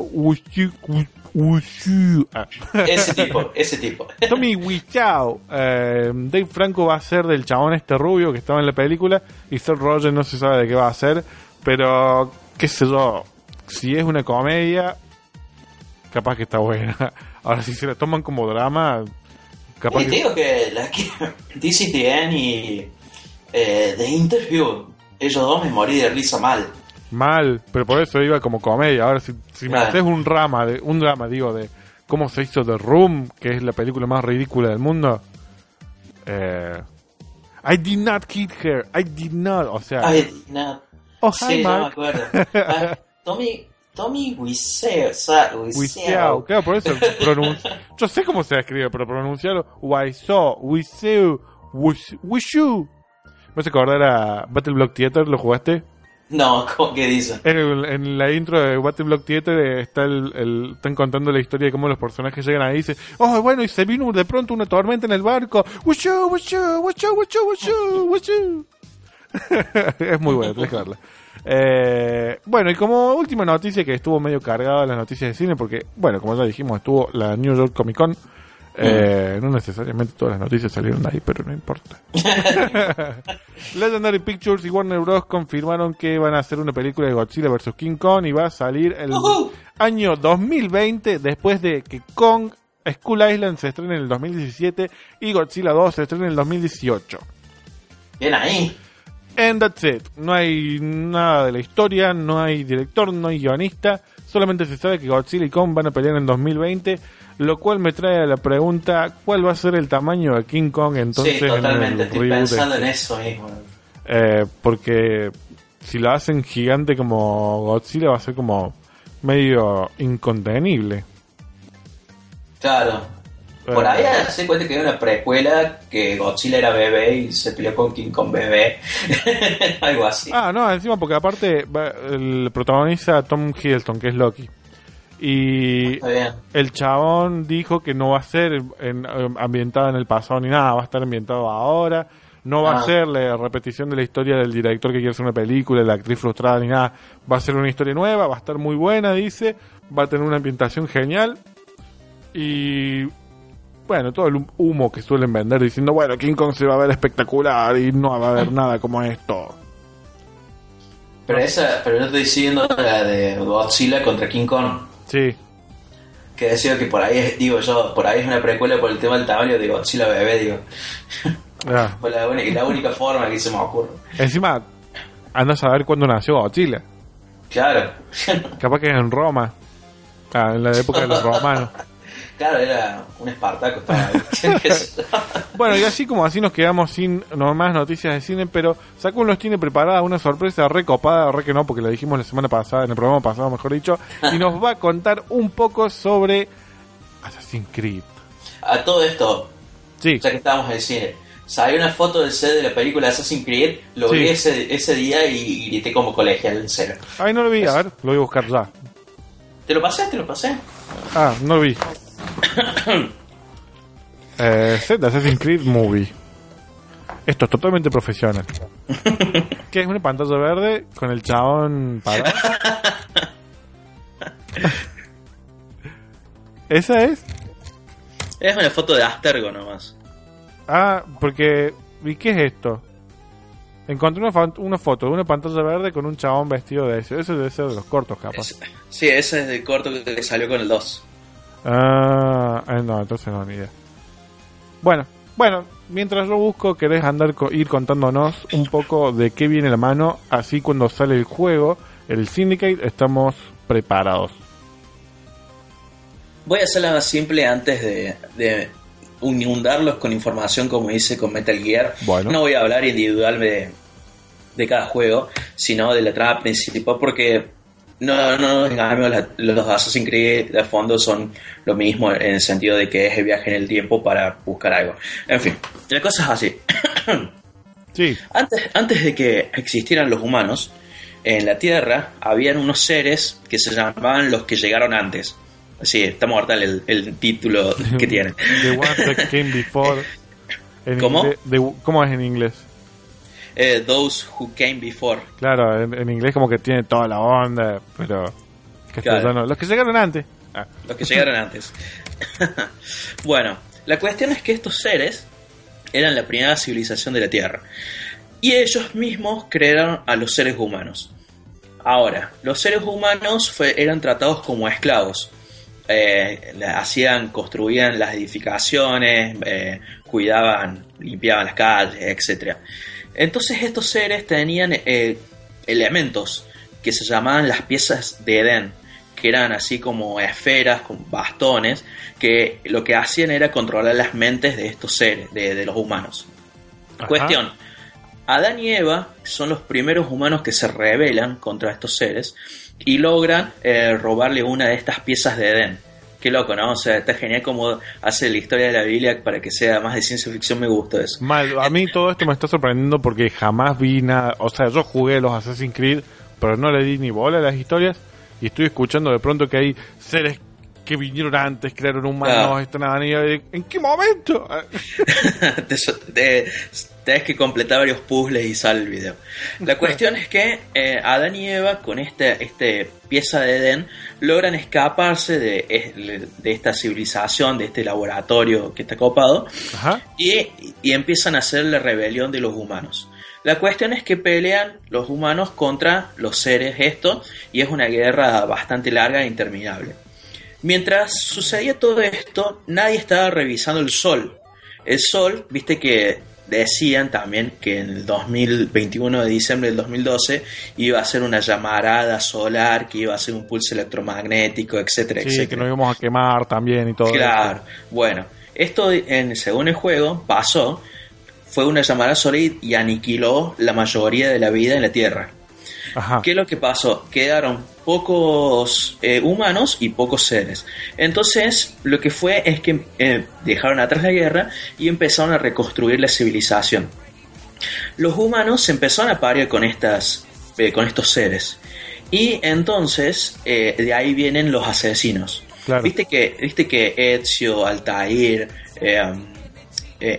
Ese tipo, ese tipo. [LAUGHS] Tommy Wiseau. Eh, Dave Franco va a ser del chabón este rubio que estaba en la película. Y Seth Rogen no se sabe de qué va a hacer. Pero, qué sé yo. Si es una comedia, capaz que está buena. [LAUGHS] Ahora, si se la toman como drama, capaz y que... digo que, la que DCTN y eh, The Interview, ellos dos me morí de risa mal. Mal, pero por eso iba como comedia. Ahora, si, si me haces un drama, de, un drama, digo, de cómo se hizo The Room, que es la película más ridícula del mundo. Eh, I did not kill her. I did not. O sea. I did not. Oh, sí, no me acuerdo. [LAUGHS] Ah, Tommy, Tommy Wiseau. Wiseau. Claro, por eso [LAUGHS] Yo sé cómo se escribe, pero pronunciarlo Wiseau, Wiseau, Wishu. ¿Me vas a acordar a Battle Block Theater? ¿Lo jugaste? No, ¿cómo que dice? En, la intro de Battle Block Theater eh, está el, están contando la historia de cómo los personajes llegan ahí y dicen, oh, bueno, y se vino de pronto una tormenta en el barco. Wishu, wishu, wishu, wishu, wishu. [LAUGHS] es muy bueno, tenés que verla. Eh, bueno, y como última noticia que estuvo medio cargada las noticias de cine, porque, bueno, como ya dijimos, estuvo la New York Comic Con. Eh, no necesariamente todas las noticias salieron de ahí, pero no importa. [LAUGHS] Legendary Pictures y Warner Bros. confirmaron que van a hacer una película de Godzilla vs. King Kong y va a salir el año 2020 después de que Kong Skull Island se estrene en el 2017 y Godzilla 2 se estrene en el 2018. Bien ahí. And that's it. No hay nada de la historia, no hay director, no hay guionista. Solamente se sabe que Godzilla y Kong van a pelear en 2020. Lo cual me trae a la pregunta: ¿cuál va a ser el tamaño de King Kong entonces? Sí, totalmente. Estoy pensando en eso mismo. Eh, porque si lo hacen gigante como Godzilla, va a ser como medio incontenible. Claro, por ahí se cuenta que hay una precuela que Godzilla era bebé y se peleó con King Kong bebé. [LAUGHS] Algo así. Ah, no, encima porque aparte el protagoniza Tom Hiddleston, que es Loki. Y el chabón dijo que no va a ser ambientado en el pasado ni nada, va a estar ambientado ahora. No va a ah. ser la repetición de la historia del director que quiere hacer una película, de la actriz frustrada ni nada. Va a ser una historia nueva, va a estar muy buena, dice. Va a tener una ambientación genial. Y bueno, todo el humo que suelen vender diciendo, bueno, King Kong se va a ver espectacular y no va a haber nada como esto. Pero esa, pero yo estoy diciendo la de Godzilla contra King Kong. Sí. Que decía que por ahí es, digo yo, por ahí es una precuela por el tema del tamaño de Godzilla bebé, digo. Ah. [LAUGHS] la, única, la única forma que se me ocurre. Encima, andas a ver cuándo nació Godzilla. Claro. Capaz que es en Roma. Ah, en la época de los [LAUGHS] romanos. Claro, era un Espartaco. [LAUGHS] bueno, y así como así nos quedamos sin no más noticias de cine, pero Saku nos tiene preparada una sorpresa recopada, re que no, porque la dijimos la semana pasada, en el programa pasado, mejor dicho, y nos va a contar un poco sobre Assassin's Creed. A todo esto, sí. ya que estábamos en el cine, salió una foto del set de la película Assassin's Creed, lo vi ese, ese día y grité como colegial en cero. Ay, no lo vi, a ver, lo voy a buscar ya. ¿Te lo pasé? ¿Te lo pasé? Ah, no lo vi. Eh, Z Assassin's Creed Movie. Esto es totalmente profesional. ¿Qué es una pantalla verde con el chabón parado? ¿Esa es? Es una foto de Astergo nomás. Ah, porque. ¿Y qué es esto? Encontré una, una, foto de una pantalla verde con un chabón vestido de eso. Eso debe ser de los cortos, capaz. sí, ese es del corto que salió con el 2. Ah, eh, no, entonces no, ni idea. Bueno, bueno, mientras yo busco, querés andar ir contándonos un poco de qué viene la mano. Así cuando sale el juego, el Syndicate, estamos preparados. Voy a hacerla más simple antes de, de inundarlos con información como hice con Metal Gear. No voy a hablar individual de, de cada juego, sino de la trama principal, porque no, no, en los Assassin's Creed de fondo son lo mismo en el sentido de que es el viaje en el tiempo para buscar algo. En fin, la cosa es así. [COUGHS] sí. Antes, antes de que existieran los humanos, en la Tierra habían unos seres que se llamaban los que llegaron antes. Sí, está mortal el, el título que [LAUGHS] tiene. The one that came before. [LAUGHS] ¿Cómo? ¿Cómo es en inglés? Eh, those Who Came Before. Claro, en, inglés como que tiene toda la onda, pero... los que llegaron antes. Ah. Los que llegaron antes. [LAUGHS] bueno, la cuestión es que estos seres eran la primera civilización de la Tierra. Y ellos mismos crearon a los seres humanos. Ahora, los seres humanos eran tratados como esclavos. Eh, hacían, construían las edificaciones, eh, cuidaban, limpiaban las calles, etcétera. Entonces estos seres tenían eh, elementos que se llamaban las piezas de Edén, que eran así como esferas con bastones, que lo que hacían era controlar las mentes de estos seres, de, los humanos. Cuestión, Adán y Eva son los primeros humanos que se rebelan contra estos seres y logran eh, robarle una de estas piezas de Edén Qué loco, ¿no? O sea, está genial como hace la historia de la Biblia para que sea más de ciencia ficción, me gusta eso. Mal, a mí todo esto me está sorprendiendo porque jamás vi nada, o sea, yo jugué los Assassin's Creed, pero no le di ni bola a las historias y estoy escuchando de pronto que hay seres que vinieron antes, crearon humanos, están ¿En qué momento? [LAUGHS] te, Tienes que completar varios puzzles y sale el video. La cuestión es que eh, Adán y Eva, con este, este pieza de Edén, logran escaparse de, de, esta civilización, de este laboratorio que está copado, Y, y empiezan a hacer la rebelión de los humanos. La cuestión es que pelean los humanos contra los seres esto, y es una guerra bastante larga e interminable. Mientras sucedía todo esto, nadie estaba revisando el sol. El sol, viste que decían también que en el 2021 de diciembre del 2012 iba a ser una llamarada solar, que iba a ser un pulso electromagnético, etcétera, sí, que nos íbamos a quemar también y todo. Claro, bueno, esto en, según el juego pasó, fue una llamarada solar y aniquiló la mayoría de la vida en la Tierra. ¿Qué es lo que pasó? Quedaron pocos eh, humanos y pocos seres. Entonces, lo que fue es que eh, dejaron atrás la guerra y empezaron a reconstruir la civilización. Los humanos se empezaron a parir con, estas, eh, con estos seres. Y entonces, de ahí vienen los asesinos. Viste que, viste que Ezio, Altair,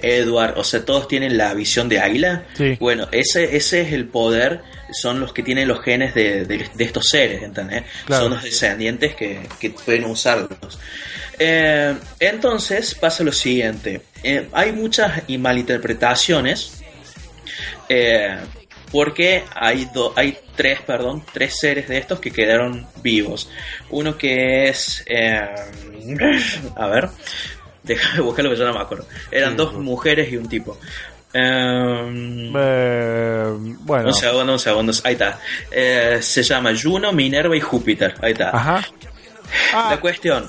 Edward, o sea, todos tienen la visión de águila. Bueno, ese, ese es el poder son los que tienen los genes de, estos seres, ¿entendés? Son los descendientes que, pueden usarlos. Eh, entonces pasa lo siguiente, eh, hay muchas malinterpretaciones eh, porque hay, hay tres, perdón, tres seres de estos que quedaron vivos. Uno que es, a ver, déjame buscar lo que yo no me acuerdo. Eran dos mujeres y un tipo. Em, eh, bueno. Un segundo, un segundo. Ahí está. Eh, se llama Juno, Minerva y Júpiter. Ahí está. Ajá. La cuestión.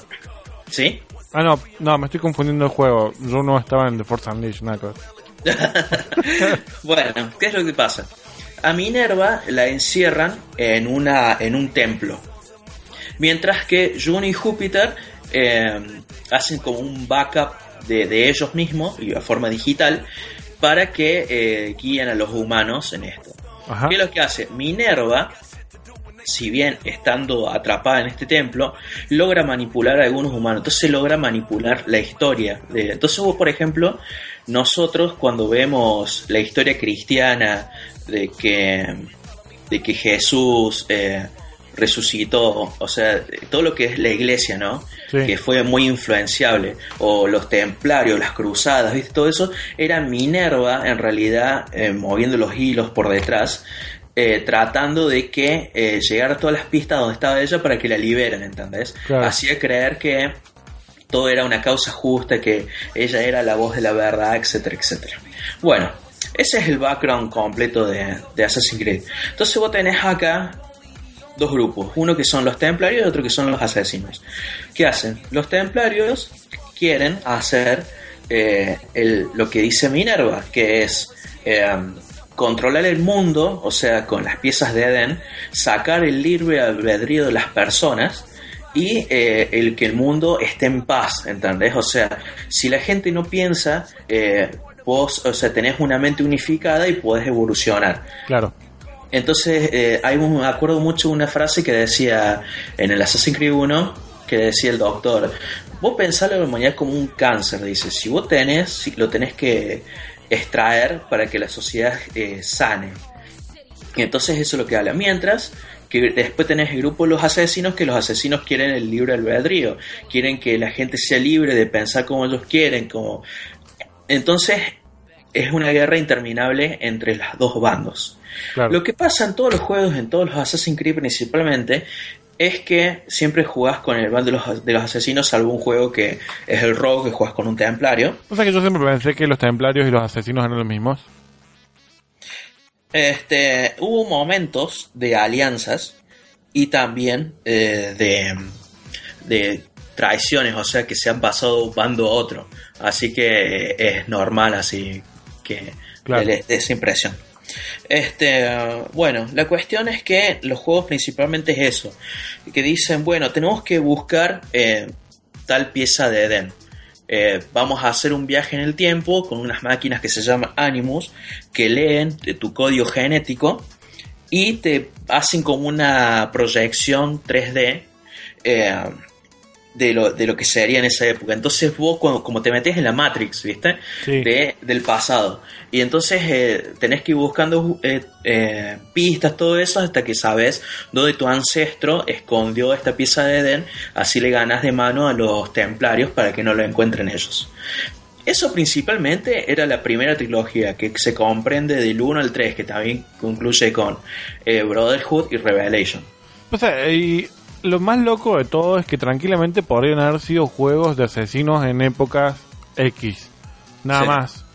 ¿Sí? Ah, no, no, me estoy confundiendo el juego. Yo no estaba en The Force Unleashed, nada [LAUGHS] [LAUGHS] bueno, ¿qué es lo que pasa? A Minerva la encierran en, una, en un templo. Mientras que Juno y Júpiter eh, hacen como un backup de, ellos mismos y a forma digital para que eh, guíen a los humanos en esto. ¿Qué es lo que hace? Minerva si bien estando atrapada en este templo, logra manipular a algunos humanos. Entonces logra manipular la historia. De... Entonces vos, por ejemplo, nosotros cuando vemos la historia cristiana de que, de que Jesús eh, resucitó, o sea, todo lo que es la iglesia, ¿no? Que fue muy influenciable, o los templarios, las cruzadas, ¿viste? Todo eso era Minerva, en realidad, eh, moviendo los hilos por detrás, eh, tratando de que eh, llegar a todas las pistas donde estaba ella para que la liberen, ¿entendés? Hacía creer que todo era una causa justa, que ella era la voz de la verdad, etcétera, etcétera. Bueno, ese es el background completo de, de Assassin's Creed. Entonces vos tenés acá dos grupos, uno que son los templarios y otro que son los asesinos. ¿Qué hacen? Los templarios quieren hacer eh, lo que dice Minerva, que es controlar el mundo, o sea, con las piezas de Edén, sacar el libre albedrío de las personas y eh, el que el mundo esté en paz, ¿entendés? O sea, si la gente no piensa, eh, vos, o sea, tenés una mente unificada y podés evolucionar. Claro. Entonces, eh, hay un, acuerdo mucho una frase que decía en el Assassin's Creed 1, que decía el doctor, vos pensás la humanidad como un cáncer, dice, si vos tenés, lo tenés que extraer para que la sociedad eh, sane. Y entonces eso es lo que habla. Mientras que después tenés el grupo de los asesinos, que los asesinos quieren el libre albedrío, quieren que la gente sea libre de pensar como ellos quieren, como... Entonces es una guerra interminable entre los dos bandos. Lo que pasa en todos los juegos, en todos los Assassin's Creed principalmente, es que siempre jugás con el bando de los, de los asesinos, salvo un juego que es el rogue, que jugás con un templario. O sea que yo siempre pensé que los templarios y los asesinos eran los mismos. Este, hubo momentos de alianzas y también eh, de, de traiciones, o sea que se han pasado bando a otro. Así que es normal así que de esa impresión. Este, bueno, la cuestión es que los juegos principalmente es eso, que dicen, bueno, tenemos que buscar eh, tal pieza de Eden. Eh, vamos a hacer un viaje en el tiempo con unas máquinas que se llaman Animus, que leen tu código genético y te hacen como una proyección 3D de lo, de lo que sería en esa época. Entonces vos cuando, como te metes en la Matrix, ¿viste? De, del pasado. Y entonces eh, tenés que ir buscando eh, eh, pistas, todo eso, hasta que sabes dónde tu ancestro escondió esta pieza de Eden, así le ganas de mano a los templarios para que no lo encuentren ellos. Eso principalmente era la primera trilogía que se comprende del 1 al 3, que también concluye con Brotherhood y Revelation. O sea, y lo más loco de todo es que tranquilamente podrían haber sido juegos de asesinos en épocas X. Nada más.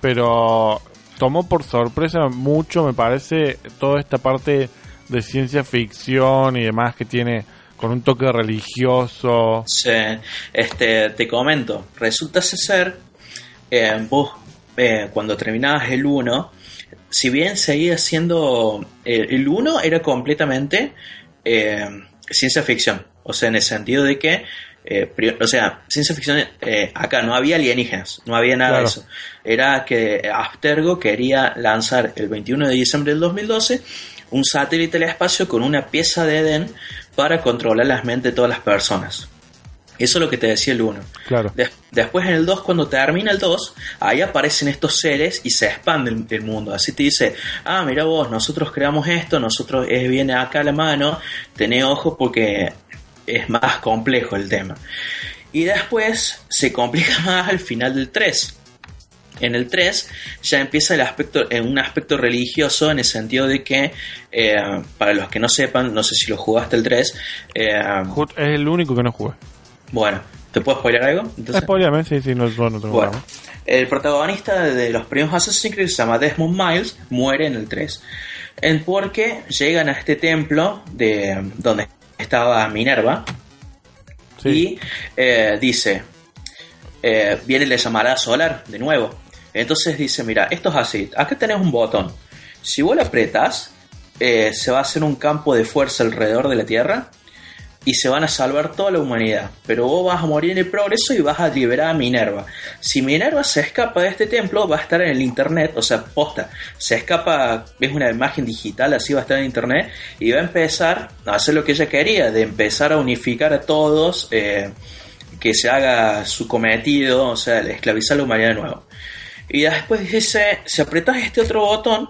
Pero tomó por sorpresa mucho, me parece, toda esta parte de ciencia ficción y demás que tiene con un toque religioso. Sí, este, te comento, resulta ser, eh, vos eh, cuando terminabas el 1, si bien seguía siendo, eh, el 1 era completamente ciencia ficción. O sea, en el sentido de que, eh, o sea, ciencia ficción, eh, acá no había alienígenas, no había nada de eso. Era que Abstergo quería lanzar el 21 de diciembre del 2012 un satélite al espacio con una pieza de Eden para controlar las mentes de todas las personas. Eso es lo que te decía el 1. Claro. después en el 2, cuando termina el 2, ahí aparecen estos seres y se expande el, mundo. Así te dice, ah, mira vos, nosotros creamos esto, nosotros es, viene acá a la mano, tené ojo porque es más complejo el tema. Y después se complica [LAUGHS] más al final del 3. En el 3 ya empieza el aspecto, en un aspecto religioso en el sentido de que, eh, para los que no sepan, no sé si lo jugaste el 3. Eh, es el único que no jugué. Bueno, ¿te puedo spoiler algo? Entonces, sí, sí, no, no tengo bueno, El protagonista de los primeros Assassin's Creed se llama Desmond Miles, muere en el 3. En porque llegan a este templo de donde estaba Minerva y eh, dice, eh, viene la llamarada solar de nuevo. Entonces dice, mira, esto es así, acá tenés un botón. Si vos lo apretas, eh, se va a hacer un campo de fuerza alrededor de la Tierra y se van a salvar toda la humanidad. Pero vos vas a morir en el progreso y vas a liberar a Minerva. Si Minerva se escapa de este templo, va a estar en el internet, o sea, posta. Se escapa, es una imagen digital, así va a estar en internet y va a empezar a hacer lo que ella quería, de empezar a unificar a todos, eh, que se haga su cometido, o sea, esclavizar a la humanidad de nuevo. Y después dice, si apretas este otro botón,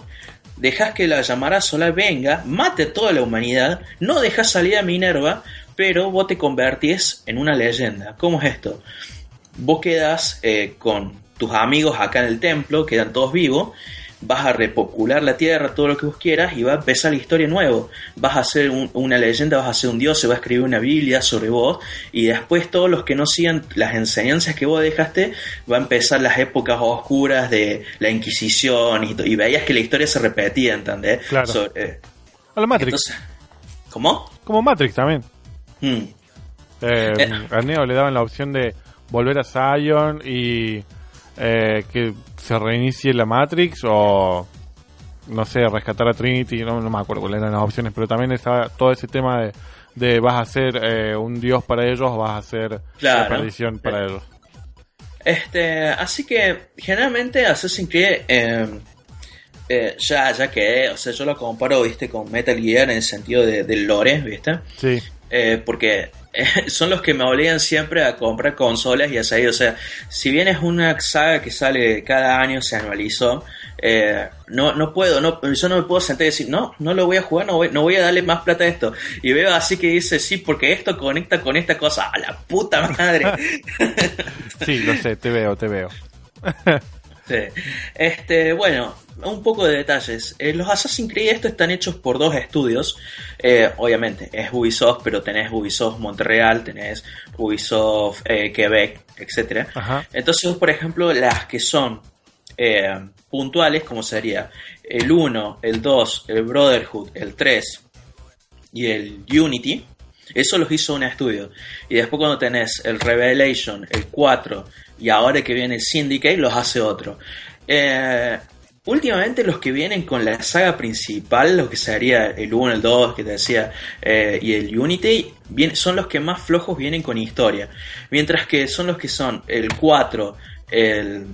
dejas que la llamada solar venga, mate a toda la humanidad, no dejas salir a Minerva, pero vos te convertís en una leyenda. ¿Cómo es esto? Vos quedas eh, con tus amigos acá en el templo, quedan todos vivos, vas a repopular la tierra, todo lo que vos quieras, y va a empezar la historia nuevo. Vas a ser una leyenda, vas a ser un dios, se va a escribir una Biblia sobre vos, y después todos los que no sigan las enseñanzas que vos dejaste, va a empezar las épocas oscuras de la Inquisición, y, veías que la historia se repetía, ¿entendés? Claro. Eh, a la Matrix. ¿Cómo? Como Matrix también. Hmm. Eh, eh. A Neo le daban la opción de volver a Zion y eh, que se reinicie la Matrix o no sé, rescatar a Trinity, no, me acuerdo cuáles eran las opciones, pero también estaba todo ese tema de, de vas a ser un dios para ellos o vas a ser la perdición para ellos. Este, así que generalmente Assassin's Creed ya, ya que, o sea, yo lo comparo, viste, con Metal Gear en el sentido de, del lore, viste. Sí. Eh, porque eh, [LAUGHS] son los que me obligan siempre a comprar consolas y así. O sea, si bien es una saga que sale cada año, se anualizó, eh, no, no puedo, no, yo no me puedo sentar y decir, no, no lo voy a jugar, no voy, no voy a darle más plata a esto. Y veo así que dice, sí, porque esto conecta con esta cosa, a la puta madre. [LAUGHS] sí, lo sé, te veo, te veo. [LAUGHS] sí. Este, bueno, un poco de detalles. Eh, los Assassin's Creed estos están hechos por dos estudios. Eh, obviamente, es Ubisoft, pero tenés Ubisoft Montreal, tenés Ubisoft eh, Quebec, etc. Entonces, por ejemplo, las que son puntuales, como sería el 1, el 2, el Brotherhood, el 3 y el Unity, eso los hizo un estudio. Y después cuando tenés el Revelation, el 4 y ahora que viene el Syndicate, los hace otro. Eh, Últimamente los que vienen con la saga principal, lo que sería el 1, el 2, que te decía, eh, y el Unity, son los que más flojos vienen con historia. Mientras que son los que son el 4, el,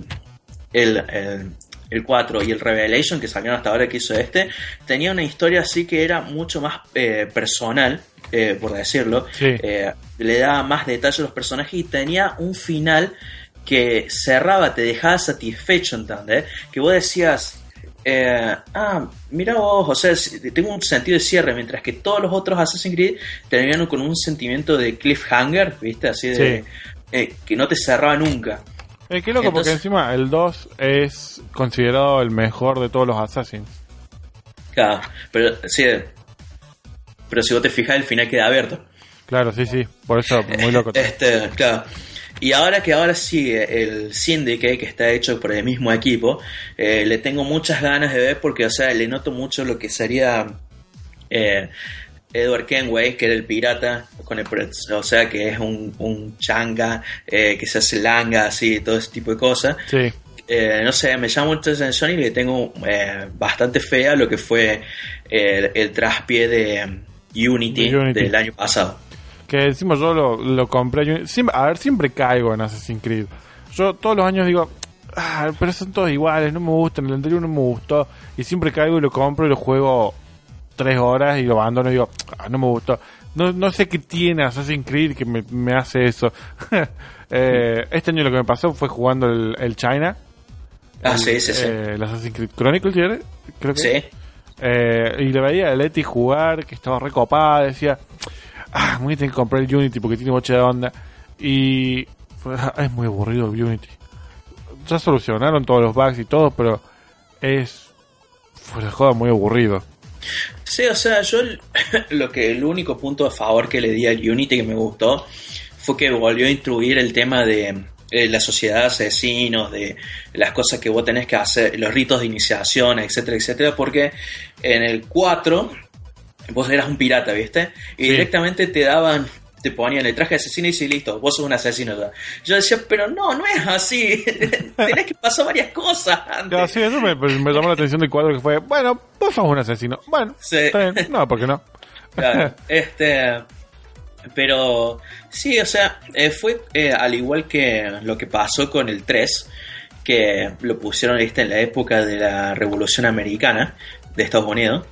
el, el 4 y el Revelation, que salieron hasta ahora que hizo este, tenía una historia así que era mucho más eh, personal, eh, por decirlo. le daba más detalle a los personajes y tenía un final que cerraba, te dejaba satisfecho, ¿entendés? Que vos decías, eh, ah, mira vos, o sea, tengo un sentido de cierre, mientras que todos los otros Assassin's Creed terminaron con un sentimiento de cliffhanger, ¿viste? Así de eh, que no te cerraba nunca. Eh, qué loco, porque encima el 2 es considerado el mejor de todos los Assassins. Claro, pero sí, pero si vos te fijas, el final queda abierto. Claro, sí, sí, por eso, muy loco. [LAUGHS] Este, claro. Y ahora que ahora sigue el Syndicate, que está hecho por el mismo equipo, eh, le tengo muchas ganas de ver porque, o sea, le noto mucho lo que sería eh, Edward Kenway, que era el pirata, con el, o sea, que es un, changa, eh, que se hace langa, así, todo ese tipo de cosas. Sí. no sé, me llama mucho la atención y le tengo bastante fea lo que fue el, traspié de Unity. del año pasado que decimos yo lo, compré. Siempre, a ver, siempre caigo en Assassin's Creed. Yo todos los años digo, ah, pero son todos iguales, no me gustan, el anterior no me gustó. Y siempre caigo y lo compro y lo juego tres horas y lo abandono y digo, ah, no me gustó. No, no sé qué tiene Assassin's Creed que me, hace eso. [LAUGHS] Eh, este año lo que me pasó fue jugando el, China. Ah, sí, sí, sí. Eh, el Assassin's Creed Chronicles, creo que. Sí. Eh, y le veía a Leti jugar, que estaba recopada, decía, ah, voy a que comprar el Unity porque tiene mucha de onda. Y ah, [LAUGHS] es muy aburrido el Unity. Ya solucionaron todos los bugs y todo, pero es fuera de joda muy aburrido. Sí, o sea, yo [LAUGHS] lo que el único punto a favor que le di al Unity que me gustó fue que volvió a instruir el tema de eh, la sociedad de asesinos, de las cosas que vos tenés que hacer, los ritos de iniciación, etcétera, etcétera, porque en el 4 vos eras un pirata, ¿viste? Y directamente te daban te ponían el traje de asesino y sí, listo, vos sos un asesino ya. Yo decía, pero no, no es así. [LAUGHS] Tenés que pasar varias cosas antes. sí, eso me, me, llamó la atención del cuadro que fue, bueno, vos sos un asesino. Bueno, sí. no, ¿por qué no? Claro, [LAUGHS] este... Pero sí, o sea, eh, fue eh, al igual que lo que pasó con el 3, que lo pusieron en la época de la Revolución Americana de Estados Unidos.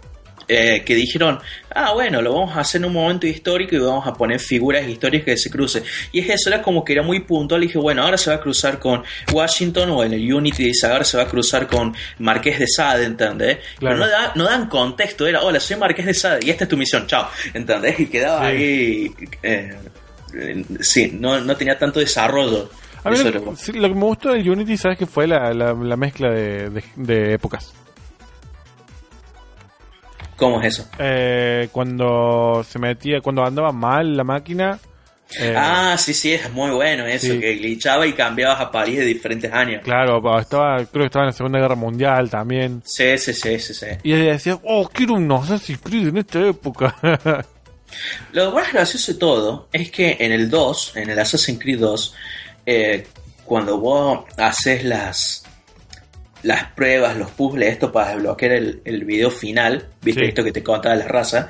Eh, que dijeron, ah, bueno, lo vamos a hacer en un momento histórico y vamos a poner figuras históricas que se crucen. Y es eso, era como que era muy puntual. Y dije, bueno, ahora se va a cruzar con Washington o en el Unity dice, ahora se va a cruzar con Marqués de Sade, ¿entendés? Pero no, no dan contexto, era, hola, soy Marqués de Sade y esta es tu misión, chao, ¿entendés? Y quedaba ahí, eh, sí, no, no tenía tanto desarrollo. A mí lo, que me gustó del Unity, ¿sabes que fue la, la, mezcla de, de épocas? ¿Cómo es eso? Eh, cuando se metía, cuando andaba mal la máquina. Eh, ah, sí, sí, es muy bueno eso, que glitchaba y cambiabas a París de diferentes años. Claro, estaba, creo que estaba en la Segunda Guerra Mundial también. Sí, sí, sí, sí. sí. Y decía, oh, quiero un Assassin's Creed en esta época. [LAUGHS] Lo más gracioso de todo es que en el 2, en el Assassin's Creed 2, eh, cuando vos haces las, las pruebas, los puzzles, esto para desbloquear el, el video final, viste esto que te contaba la raza.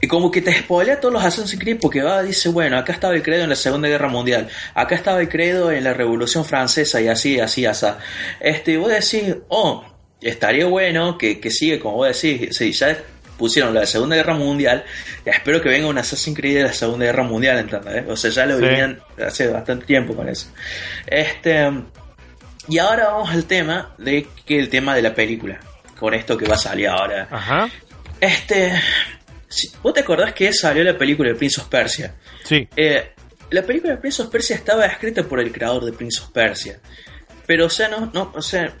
Y como que te spoilea todos los Assassin's Creed porque va, dice, bueno, acá estaba el credo en la Segunda Guerra Mundial, acá estaba el credo en la Revolución Francesa y así, así, así. Este, vos decís, oh, estaría bueno que, que sigue, como vos decís, si ya pusieron la Segunda Guerra Mundial, ya espero que venga un Assassin's Creed de la Segunda Guerra Mundial, ¿entendés? O sea, ya lo venían hace bastante tiempo con eso. Este... Y ahora vamos al tema de que el tema de la película. Con esto que va a salir ahora. Ajá. Este. ¿Vos te acordás que salió la película de Prince of Persia? Sí. Eh, la película de Prince of Persia estaba escrita por el creador de Prince of Persia. Pero, o sea, no, no, o sea,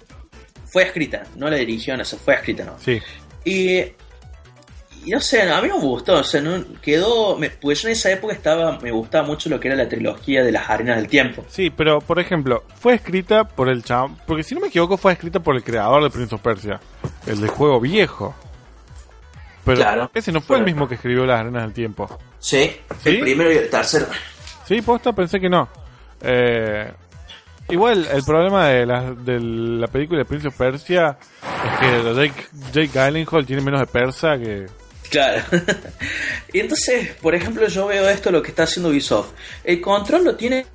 fue escrita, no la dirigió, no, fue escrita, ¿no? Sí. Y y no sé, a mí no me gustó, o sea, no, quedó, pues yo en esa época estaba, me gustaba mucho lo que era la trilogía de las arenas del tiempo. Sí, pero por ejemplo, fue escrita por el chavo, porque si no me equivoco fue escrita por el creador de Prince of Persia, el del juego viejo. Pero claro, ese no fue el mismo que escribió las arenas del tiempo. Sí, el primero y el tercero. Sí, posta, pensé que no. Eh, igual, el problema de la, de la película de Prince of Persia es que Jake, Jake Gyllenhaal tiene menos de persa que Claro. [LAUGHS] y entonces, por ejemplo, yo veo esto lo que está haciendo Ubisoft. El control lo tiene,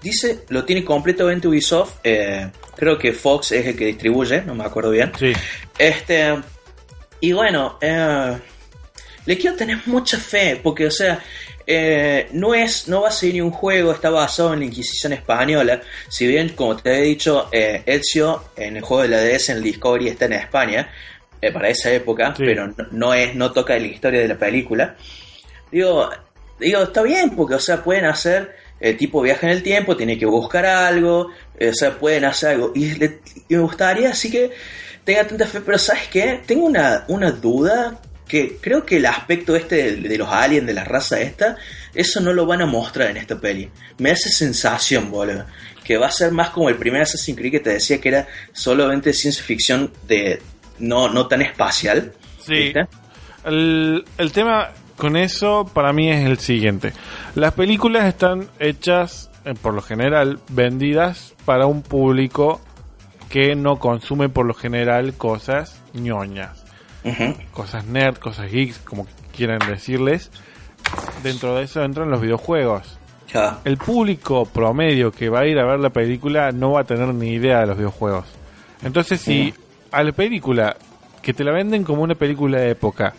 dice, lo tiene completamente Ubisoft. Eh, creo que Fox es el que distribuye, no me acuerdo bien. Sí. Este. Y bueno, eh, le quiero tener mucha fe, porque, o sea, eh, no es, no va a ser ni un juego, está basado en la Inquisición española. Si bien, como te he dicho, Ezio en el juego de la DS en el Discovery está en España. Eh, para esa época, pero no, es, no toca la historia de la película. Digo, digo, está bien, porque, o sea, pueden hacer el tipo viaje en el tiempo, tiene que buscar algo, eh, o sea, pueden hacer algo. Y, me gustaría así que tenga tanta fe, pero ¿sabes qué? Tengo una, una duda que creo que el aspecto este de, los aliens, de la raza esta, eso no lo van a mostrar en esta peli. Me hace sensación, boludo. Que va a ser más como el primer Assassin's Creed que te decía que era solamente ciencia ficción de, no, no tan espacial. Sí. El, el tema con eso para mí es el siguiente. Las películas están hechas, eh, por lo general, vendidas para un público que no consume por lo general cosas ñoñas. Cosas nerd, cosas geeks, como quieran decirles. Dentro de eso entran los videojuegos. El público promedio que va a ir a ver la película no va a tener ni idea de los videojuegos. Entonces, si a la película, que te la venden como una película de época,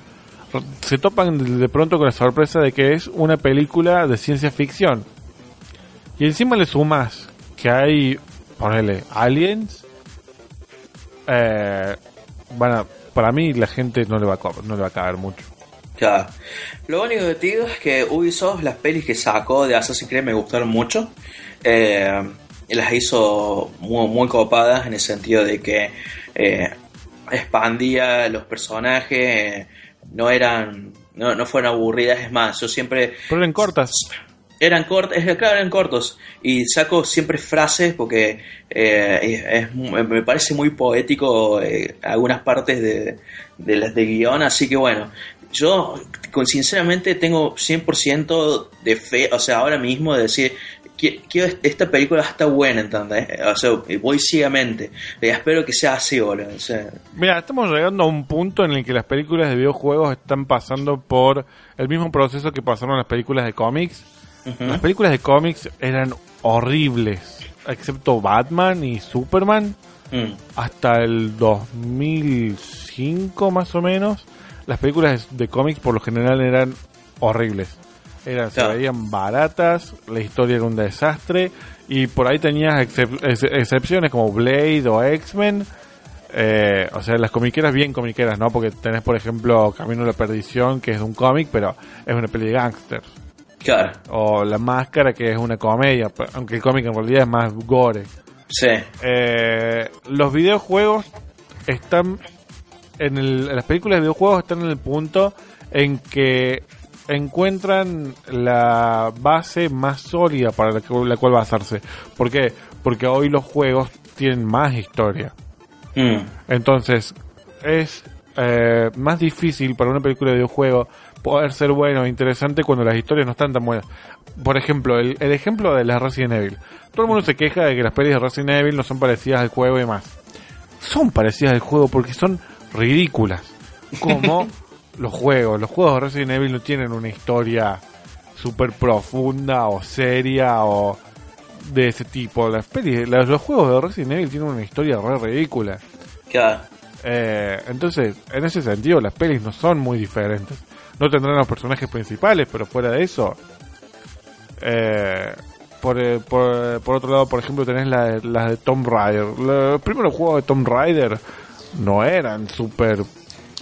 se topan de pronto con la sorpresa de que es una película de ciencia ficción. Y encima le sumas que hay, ponele, aliens. Eh, bueno, para mí la gente no le va a, no le va a caer mucho. Claro. Lo único que te digo es que Ubisoft, las pelis que sacó de Assassin's Creed me gustaron mucho. Eh, las hizo muy, muy copadas en el sentido de que eh, expandía los personajes, no eran, no, no fueron aburridas, es más, yo siempre... Pero eran cortas. Eran cortos, claro, eran cortos. Y saco siempre frases porque eh, me parece muy poético eh, algunas partes de, de las de guion. Así que bueno, yo sinceramente tengo 100% de fe, o sea, ahora mismo de decir, que, esta película está buena, ¿entendés? O sea, voy ciegamente. Y espero que sea así, boludo. Mira, estamos llegando a un punto en el que las películas de videojuegos están pasando por el mismo proceso que pasaron las películas de cómics. Las películas de cómics eran horribles, excepto Batman y Superman. Mm. Hasta el 2005 más o menos, las películas de cómics por lo general eran horribles. Eran, Se veían baratas, la historia era un desastre y por ahí tenías excepciones como Blade o X-Men. Eh, o sea, las comiqueras bien comiqueras, ¿no? Porque tenés, por ejemplo, Camino a la Perdición, que es un cómic, pero es una peli de gangsters. Claro. O La Máscara, que es una comedia, aunque el cómic en realidad es más gore. Sí. Eh, los videojuegos están en, el, las películas de videojuegos están en el punto en que encuentran la base más sólida para la, cual basarse. ¿Por qué? Porque hoy los juegos tienen más historia. Mm. Entonces, es eh, más difícil para una película de videojuego poder ser bueno e interesante cuando las historias no están tan buenas. Por ejemplo, el, el ejemplo de la Resident Evil. Todo el mundo se queja de que las pelis de Resident Evil no son parecidas al juego y más. Son parecidas al juego porque son ridículas. [LAUGHS] Como los juegos. Los juegos de Resident Evil no tienen una historia súper profunda o seria o de ese tipo. Las pelis, los juegos de Resident Evil tienen una historia re ridícula. Claro. Eh, entonces, en ese sentido, las pelis no son muy diferentes. No tendrán los personajes principales, pero fuera de eso. Eh, por, eh, por, por, otro lado, por ejemplo, tenés las la de Tomb Raider. Los primeros juegos de Tomb Raider no eran súper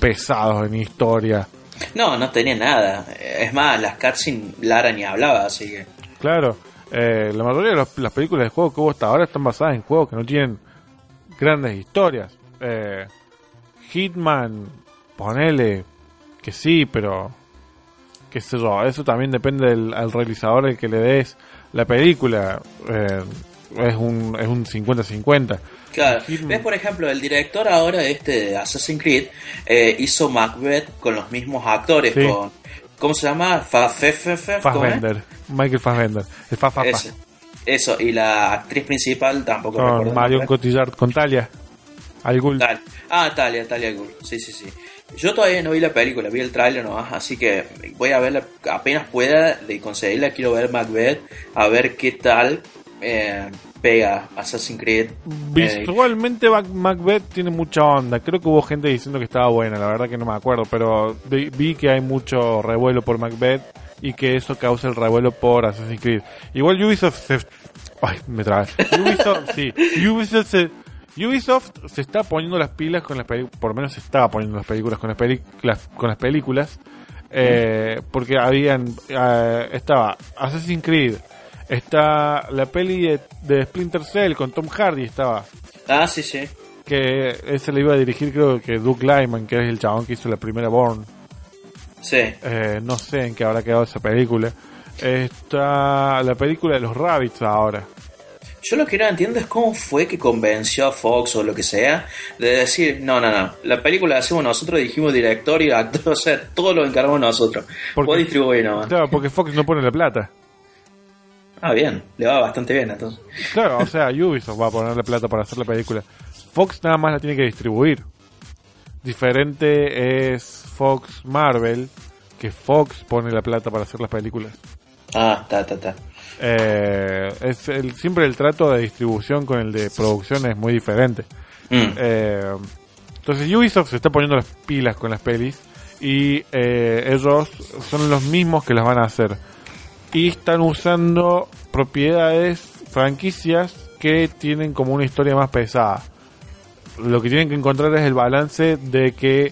pesados en historia. No, no tenía nada. Es más, las cutscenes Lara ni hablaba, así que. Claro, eh, la mayoría de las películas de juego que hubo hasta ahora están basadas en juegos que no tienen grandes historias. Eh, Hitman, ponele que sí, pero qué sé yo, eso también depende del realizador el que le des la película. Eh, es un es un 50-50. Claro. ¿Ves, por ejemplo, el director ahora este de Assassin's Creed eh, hizo Macbeth con los mismos actores, con... ¿Cómo se llama? Fassbender. Michael Fassbender. Eso, y la actriz principal tampoco Con Marion Cotillard, con Talia. Al Ah, Talia, Talia Ghul. Sí, sí, sí. Yo todavía no vi la película, vi el tráiler nomás, así que voy a verla apenas pueda de conseguirla. Quiero ver Macbeth, a ver qué tal. Eh, pega Assassin's Creed. Visualmente Macbeth tiene mucha onda. Creo que hubo gente diciendo que estaba buena, la verdad que no me acuerdo, pero vi que hay mucho revuelo por Macbeth y que eso causa el revuelo por Assassin's Creed. Igual Ubisoft se... Ay, me. Ubisoft, sí. Ubisoft se... Ubisoft se está poniendo las pilas con las películas, por lo menos se estaba poniendo las películas con las películas, con las películas, eh, porque habían, eh, estaba Assassin's Creed, Está la peli de, Splinter Cell con Tom Hardy, estaba. Ah, sí, sí. Que ese le iba a dirigir, creo que Doug Lyman, que es el chabón que hizo la primera Born. Sí. Eh, no sé en qué habrá quedado esa película. Está la película de los Rabbits ahora. Yo lo que no entiendo es cómo fue que convenció a Fox o lo que sea de decir, no, no, no, la película la hacemos nosotros, dijimos director y actor, [LAUGHS] o sea, todo lo encargamos nosotros. Porque, distribuir nomás. Claro, porque Fox no pone la plata. Ah, bien, le va bastante bien entonces. Claro, o sea, Ubisoft va a ponerle plata para hacer la película. Fox nada más la tiene que distribuir. Diferente es Fox Marvel, que Fox pone la plata para hacer las películas. Ah, ta, ta, ta. Eh, es el, siempre el trato de distribución con el de producción es muy diferente. Mm. Eh, entonces Ubisoft se está poniendo las pilas con las pelis y eh, ellos son los mismos que las van a hacer y están usando propiedades, franquicias que tienen como una historia más pesada. Lo que tienen que encontrar es el balance de que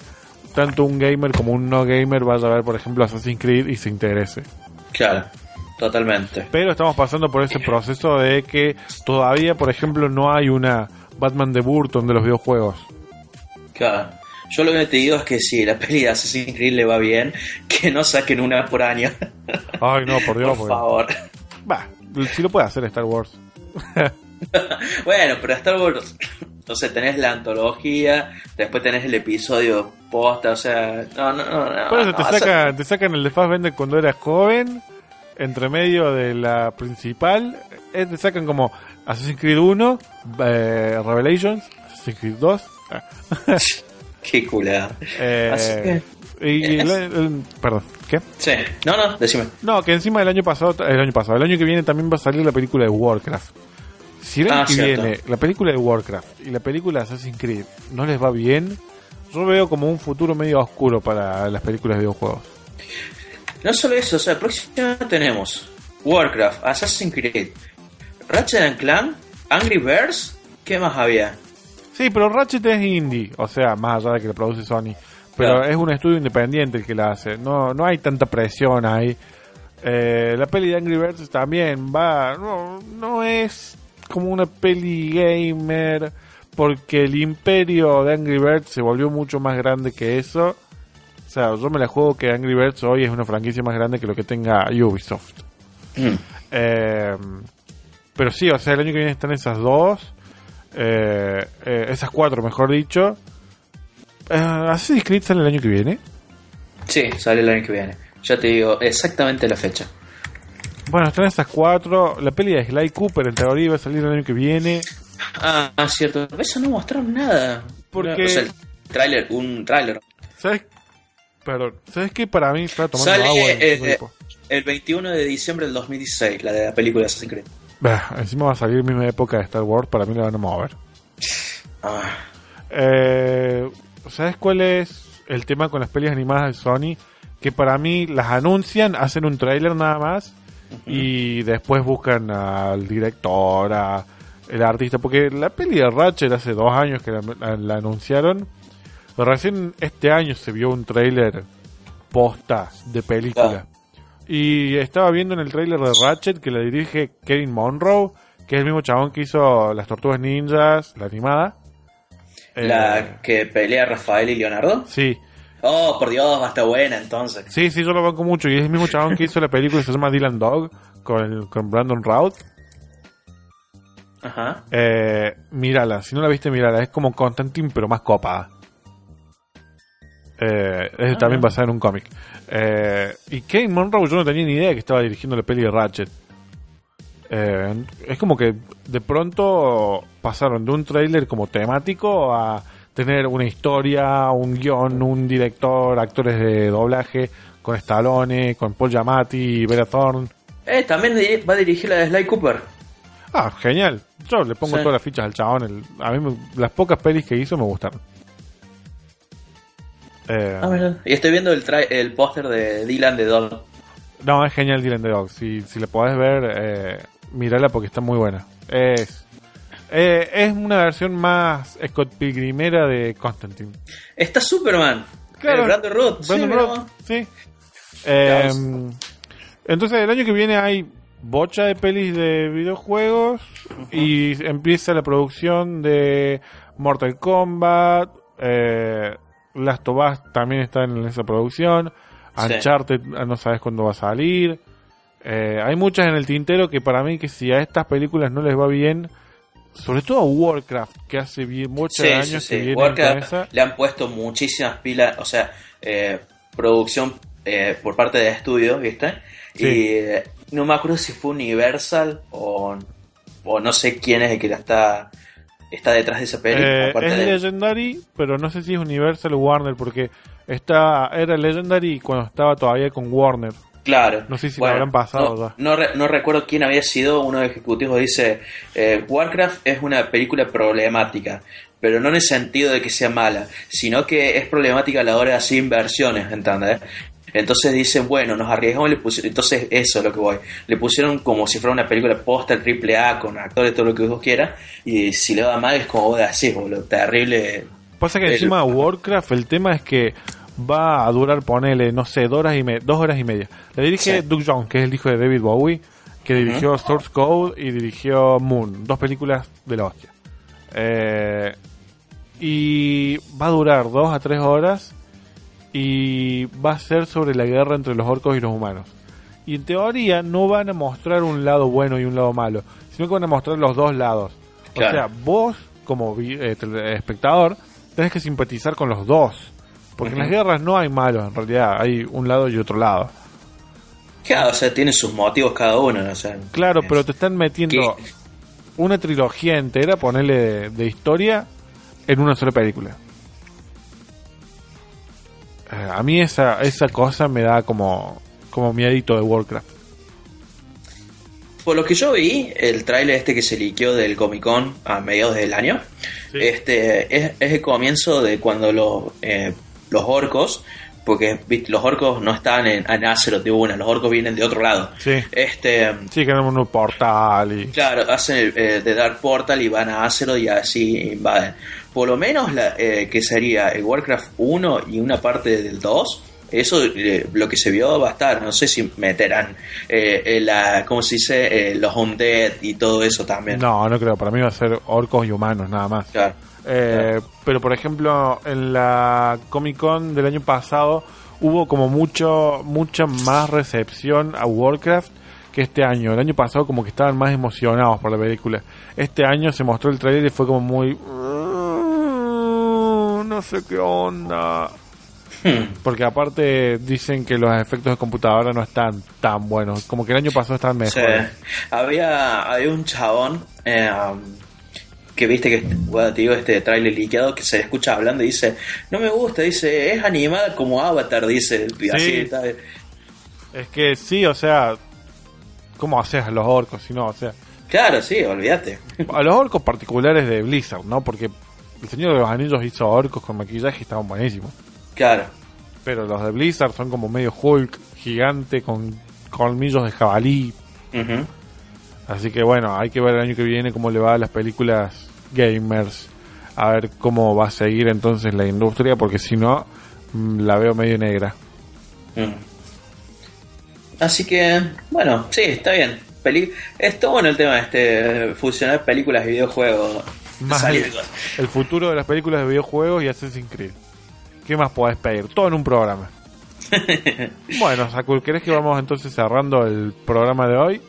tanto un gamer como un no gamer vaya a ver, por ejemplo, Assassin's Creed y se interese. Claro, totalmente. Pero estamos pasando por ese proceso de que todavía, por ejemplo, no hay una Batman de Burton de los videojuegos. Claro. Yo lo que te digo es que si la peli de Assassin's Creed le va bien, que no saquen una por año. Ay, no, por Dios. por favor. Va, si lo puede hacer Star Wars. [LAUGHS] bueno, pero Star Wars, entonces tenés la antología, después tenés el episodio posta, o sea, no, no, no. Por eso te, sacan, te sacan el de Fassbender cuando eras joven, entre medio de la principal, eh, te sacan como Assassin's Creed 1, eh, Revelations, Assassin's Creed 2. [LAUGHS] Qué culada. Eh, y, perdón, ¿qué? Sí, no, no, decime. No, que encima del año pasado, el año pasado, el año que viene también va a salir la película de Warcraft. Si el año ah, que viene la película de Warcraft y la película de Assassin's Creed no les va bien, yo veo como un futuro medio oscuro para las películas de videojuegos. No solo eso, o sea, próximamente tenemos Warcraft, Assassin's Creed, Ratchet Clank, Angry Birds, ¿qué más había? Sí, pero Ratchet es indie, o sea, más allá de que lo produce Sony. Pero es un estudio independiente el que la hace, no, no hay tanta presión ahí. Eh, la peli de Angry Birds también va, no, no es como una peli gamer, porque el imperio de Angry Birds se volvió mucho más grande que eso. O sea, yo me la juego que Angry Birds hoy es una franquicia más grande que lo que tenga Ubisoft. Mm. Eh, pero sí, o sea, el año que viene están esas dos. Eh, eh, esas cuatro, mejor dicho. ¿Assassin's Creed sale el año que viene? Sí, sale el año que viene. Ya te digo exactamente la fecha. Bueno, están esas cuatro. La peli de Sly Cooper en teoría va a salir el año que viene. Ah, cierto. Eso no mostraron nada. Porque. el tráiler, un tráiler. ¿Sabes? Pero, ¿sabes qué? Para mí está tomando Sale, agua. Eh, el 21 de diciembre del 2016, la de la película de Assassin's Creed. Bah, encima va a salir misma época de Star Wars, para mí la van a mover. Ah. Eh, ¿Sabes cuál es el tema con las pelis animadas de Sony? Que para mí las anuncian, hacen un tráiler nada más y después buscan al director, a el artista, porque la peli de Ratchet hace dos años que la, anunciaron, recién este año se vio un tráiler posta de película. Y estaba viendo en el tráiler de Ratchet que la dirige Kevin Monroe, que es el mismo chabón que hizo Las Tortugas Ninjas, la animada. ¿La eh, que pelea Rafael y Leonardo? Sí. Oh, por Dios, va a estar buena entonces. Sí, sí, yo lo banco mucho. Y es el mismo chabón que hizo la película que se llama Dylan Dog con, con Brandon Routh. Ajá. Eh, mírala, si no la viste, mírala. Es como Constantine, pero más copada. Eh, es también ah. basada en un cómic. Eh, y Kane Monroe, yo no tenía ni idea que estaba dirigiendo la peli de Ratchet. Eh, es como que de pronto pasaron de un trailer como temático a tener una historia, un guion, un director, actores de doblaje, con Stallone, con Paul Giamatti y Vera Thorne. Eh, también va a dirigir la de Sly Cooper. Ah, genial. Yo le pongo todas las fichas al chabón. a mí las pocas pelis que hizo me gustaron. Eh, ah, y estoy viendo el, el póster de Dylan de Dog. No, es genial Dylan de Dog. Si, si le podés ver, eh, mírala porque está muy buena. Es eh, es una versión más Scott Pilgrimera de Constantine. Está Superman. Claro. Brandon Roth. Brandon sí. Em, entonces, el año que viene hay bocha de pelis de videojuegos y empieza la producción de Mortal Kombat. Eh, Last of Us también está en esa producción. Uncharted no sabes cuándo va a salir. Eh, hay muchas en el tintero que para mí que si a estas películas no les va bien, sobre todo a Warcraft, que hace bien, muchos años que viene Warcraft le han puesto muchísimas pilas, o sea, eh, producción eh, por parte de estudios, ¿viste? Y eh, no me acuerdo si fue Universal o, o no sé quién es el que la está está detrás de esa peli. es Legendary, pero no sé si es Universal o Warner, porque está, era Legendary cuando estaba todavía con Warner. Claro. No sé si habrán pasado. No, no, recuerdo quién había sido uno de los ejecutivos. Dice: eh, Warcraft es una película problemática, pero no en el sentido de que sea mala, sino que es problemática a la hora de hacer inversiones, ¿entendés? Entonces dicen, bueno, nos arriesgamos y le pusieron. Entonces, eso es lo que voy. Le pusieron como si fuera una película posta triple A con actores, todo lo que vos quieras. Y si le va mal, es como vos decís, lo terrible. Pasa que encima [LAUGHS] Warcraft, el tema es que va a durar, ponele, no sé, dos horas y, dos horas y media. Le dirige Doug Jones, que es el hijo de David Bowie, que dirigió Source Code y dirigió Moon, dos películas de la hostia. Eh, y va a durar dos a tres horas y va a ser sobre la guerra entre los orcos y los humanos. Y en teoría no van a mostrar un lado bueno y un lado malo, sino que van a mostrar los dos lados. O sea, vos como eh, espectador tenés que simpatizar con los dos Porque en las guerras no hay malos, en realidad, hay un lado y otro lado. Claro, o sea, tiene sus motivos cada uno, ¿no? claro, pero te están metiendo una trilogía entera, ponerle de, historia, en una sola película. Eh, a mí esa, esa cosa me da como, como miedito de Warcraft. Por lo que yo vi, el tráiler este que se liqueó del Comic Con a mediados del año, este es, el comienzo de cuando los, eh, los orcos porque los orcos no están en, en Azeroth de una, los orcos vienen de otro lado. Sí. Este, sí, que un portal y... Claro, hacen eh, de Dark Portal y van a Azeroth y así invaden. Por lo menos la, eh, que sería el Warcraft 1 y una parte del 2, eso eh, lo que se vio va a estar. No sé si meterán eh, la, ¿cómo se dice? los undead y todo eso también. No, no creo. Para mí va a ser orcos y humanos nada más. Claro. Eh, pero por ejemplo, en la Comic Con del año pasado hubo como mucho, mucha más recepción a Warcraft que este año. El año pasado como que estaban más emocionados por la película. Este año se mostró el trailer y fue como muy... No sé qué onda. Hmm. Porque aparte dicen que los efectos de computadora no están tan buenos. Como que el año pasado estaban mejores. Había, había un chabón eh, que viste que bueno, te digo este trailer liqueado que se escucha hablando y dice no me gusta dice es animada como Avatar dice así es que sí o sea cómo haces a los orcos si no o sea claro sí olvídate a los orcos particulares de Blizzard no porque el señor de los anillos hizo orcos con maquillaje y estaban buenísimos claro pero los de Blizzard son como medio Hulk gigante con colmillos de jabalí Así que bueno, hay que ver el año que viene cómo le va a las películas gamers, a ver cómo va a seguir entonces la industria, porque si no, mm, la veo medio negra. Mm. Así que, bueno, sí, está bien. Peli Está bueno el tema de este fusionar películas y videojuegos. [LAUGHS] el, futuro de las películas de videojuegos y Assassin's Creed. ¿Qué más podés pedir? Todo en un programa. [LAUGHS] bueno, Sakul, ¿querés que vamos entonces cerrando el programa de hoy?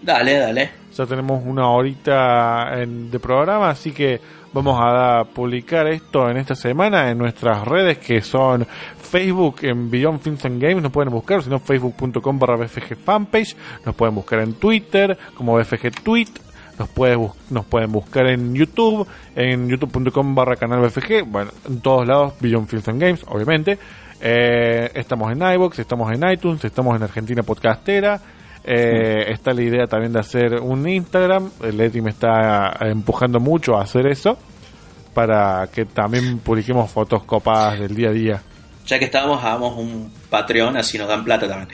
Dale, dale. Ya tenemos una horita de programa, así que vamos a publicar esto en esta semana en nuestras redes que son Facebook en Beyond Films and Games, nos pueden buscar, sino facebook.com barra BFG fanpage, nos pueden buscar en Twitter como BFG tweet, nos, puede, nos pueden buscar en YouTube, en youtube.com barra canal BFG, bueno, en todos lados Beyond Films and Games, obviamente. Eh, estamos en iBox, estamos en iTunes, estamos en Argentina Podcastera. Eh, está la idea también de hacer un Instagram. Leti me está empujando mucho a hacer eso para que también publiquemos fotos copadas del día a día. Ya que estamos, hagamos un Patreon, así nos dan plata también.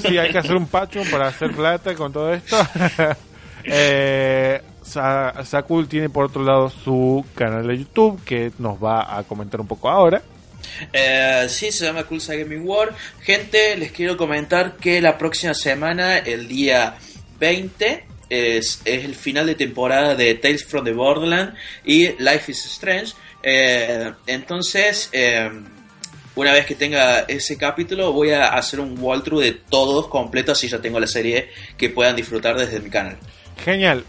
Sí, hay que hacer un Patreon para hacer plata con todo esto. [LAUGHS] eh, Sakul tiene por otro lado su canal de YouTube que nos va a comentar un poco ahora. Eh, sí, se llama Cool Gaming War. Gente, les quiero comentar que la próxima semana, el día 20, es, el final de temporada de Tales from the Borderland y Life is Strange. Eh, entonces, eh, una vez que tenga ese capítulo, voy a hacer un walkthrough de todos completos, así ya tengo la serie que puedan disfrutar desde mi canal. Genial.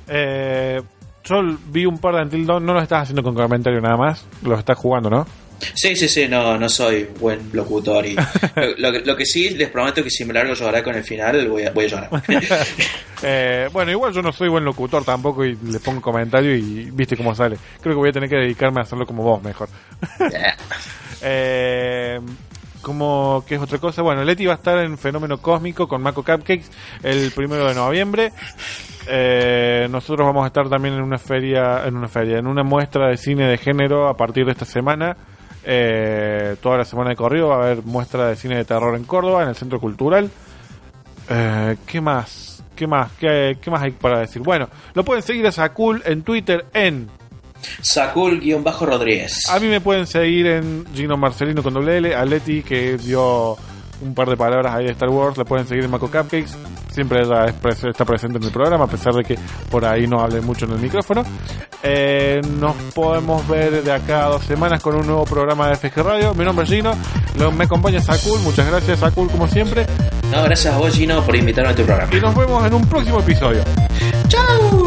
yo vi un par de Until no lo estás haciendo con comentario nada más, lo estás jugando, ¿no? Sí, sí, sí, no, no soy buen locutor. Y [LAUGHS] lo, que sí, les prometo que si me largo llorar con el final, voy a, voy a llorar. [LAUGHS] Eh, bueno, igual yo no soy buen locutor tampoco y le pongo comentario y viste cómo sale. Creo que voy a tener que dedicarme a hacerlo como vos mejor. [LAUGHS] eh, como que es otra cosa, bueno, Leti va a estar en Fenómeno Cósmico con Mako Cupcakes el primero de noviembre. Eh, nosotros vamos a estar también en una feria, en una feria, en una muestra de cine de género a partir de esta semana eh, toda la semana de corrido va a haber muestra de cine de terror en Córdoba, en el Centro Cultural. Eh, ¿Qué más? ¿Qué más? ¿Qué, más hay para decir? Bueno, lo pueden seguir a Sakul en Twitter en Sakul-Rodríguez. A mí me pueden seguir en Gino Marcelino con doble L, a Leti que dio un par de palabras ahí de Star Wars, la pueden seguir en Mako Cupcakes. Siempre ella está presente en el programa, a pesar de que por ahí no hable mucho en el micrófono. Eh, nos podemos ver de acá a dos semanas con un nuevo programa de FG Radio. Mi nombre es Gino, me acompaña Sakul. Muchas gracias, Sakul, como siempre. No, gracias a vos, Gino, por invitarme a tu programa. Y nos vemos en un próximo episodio. ¡Chao!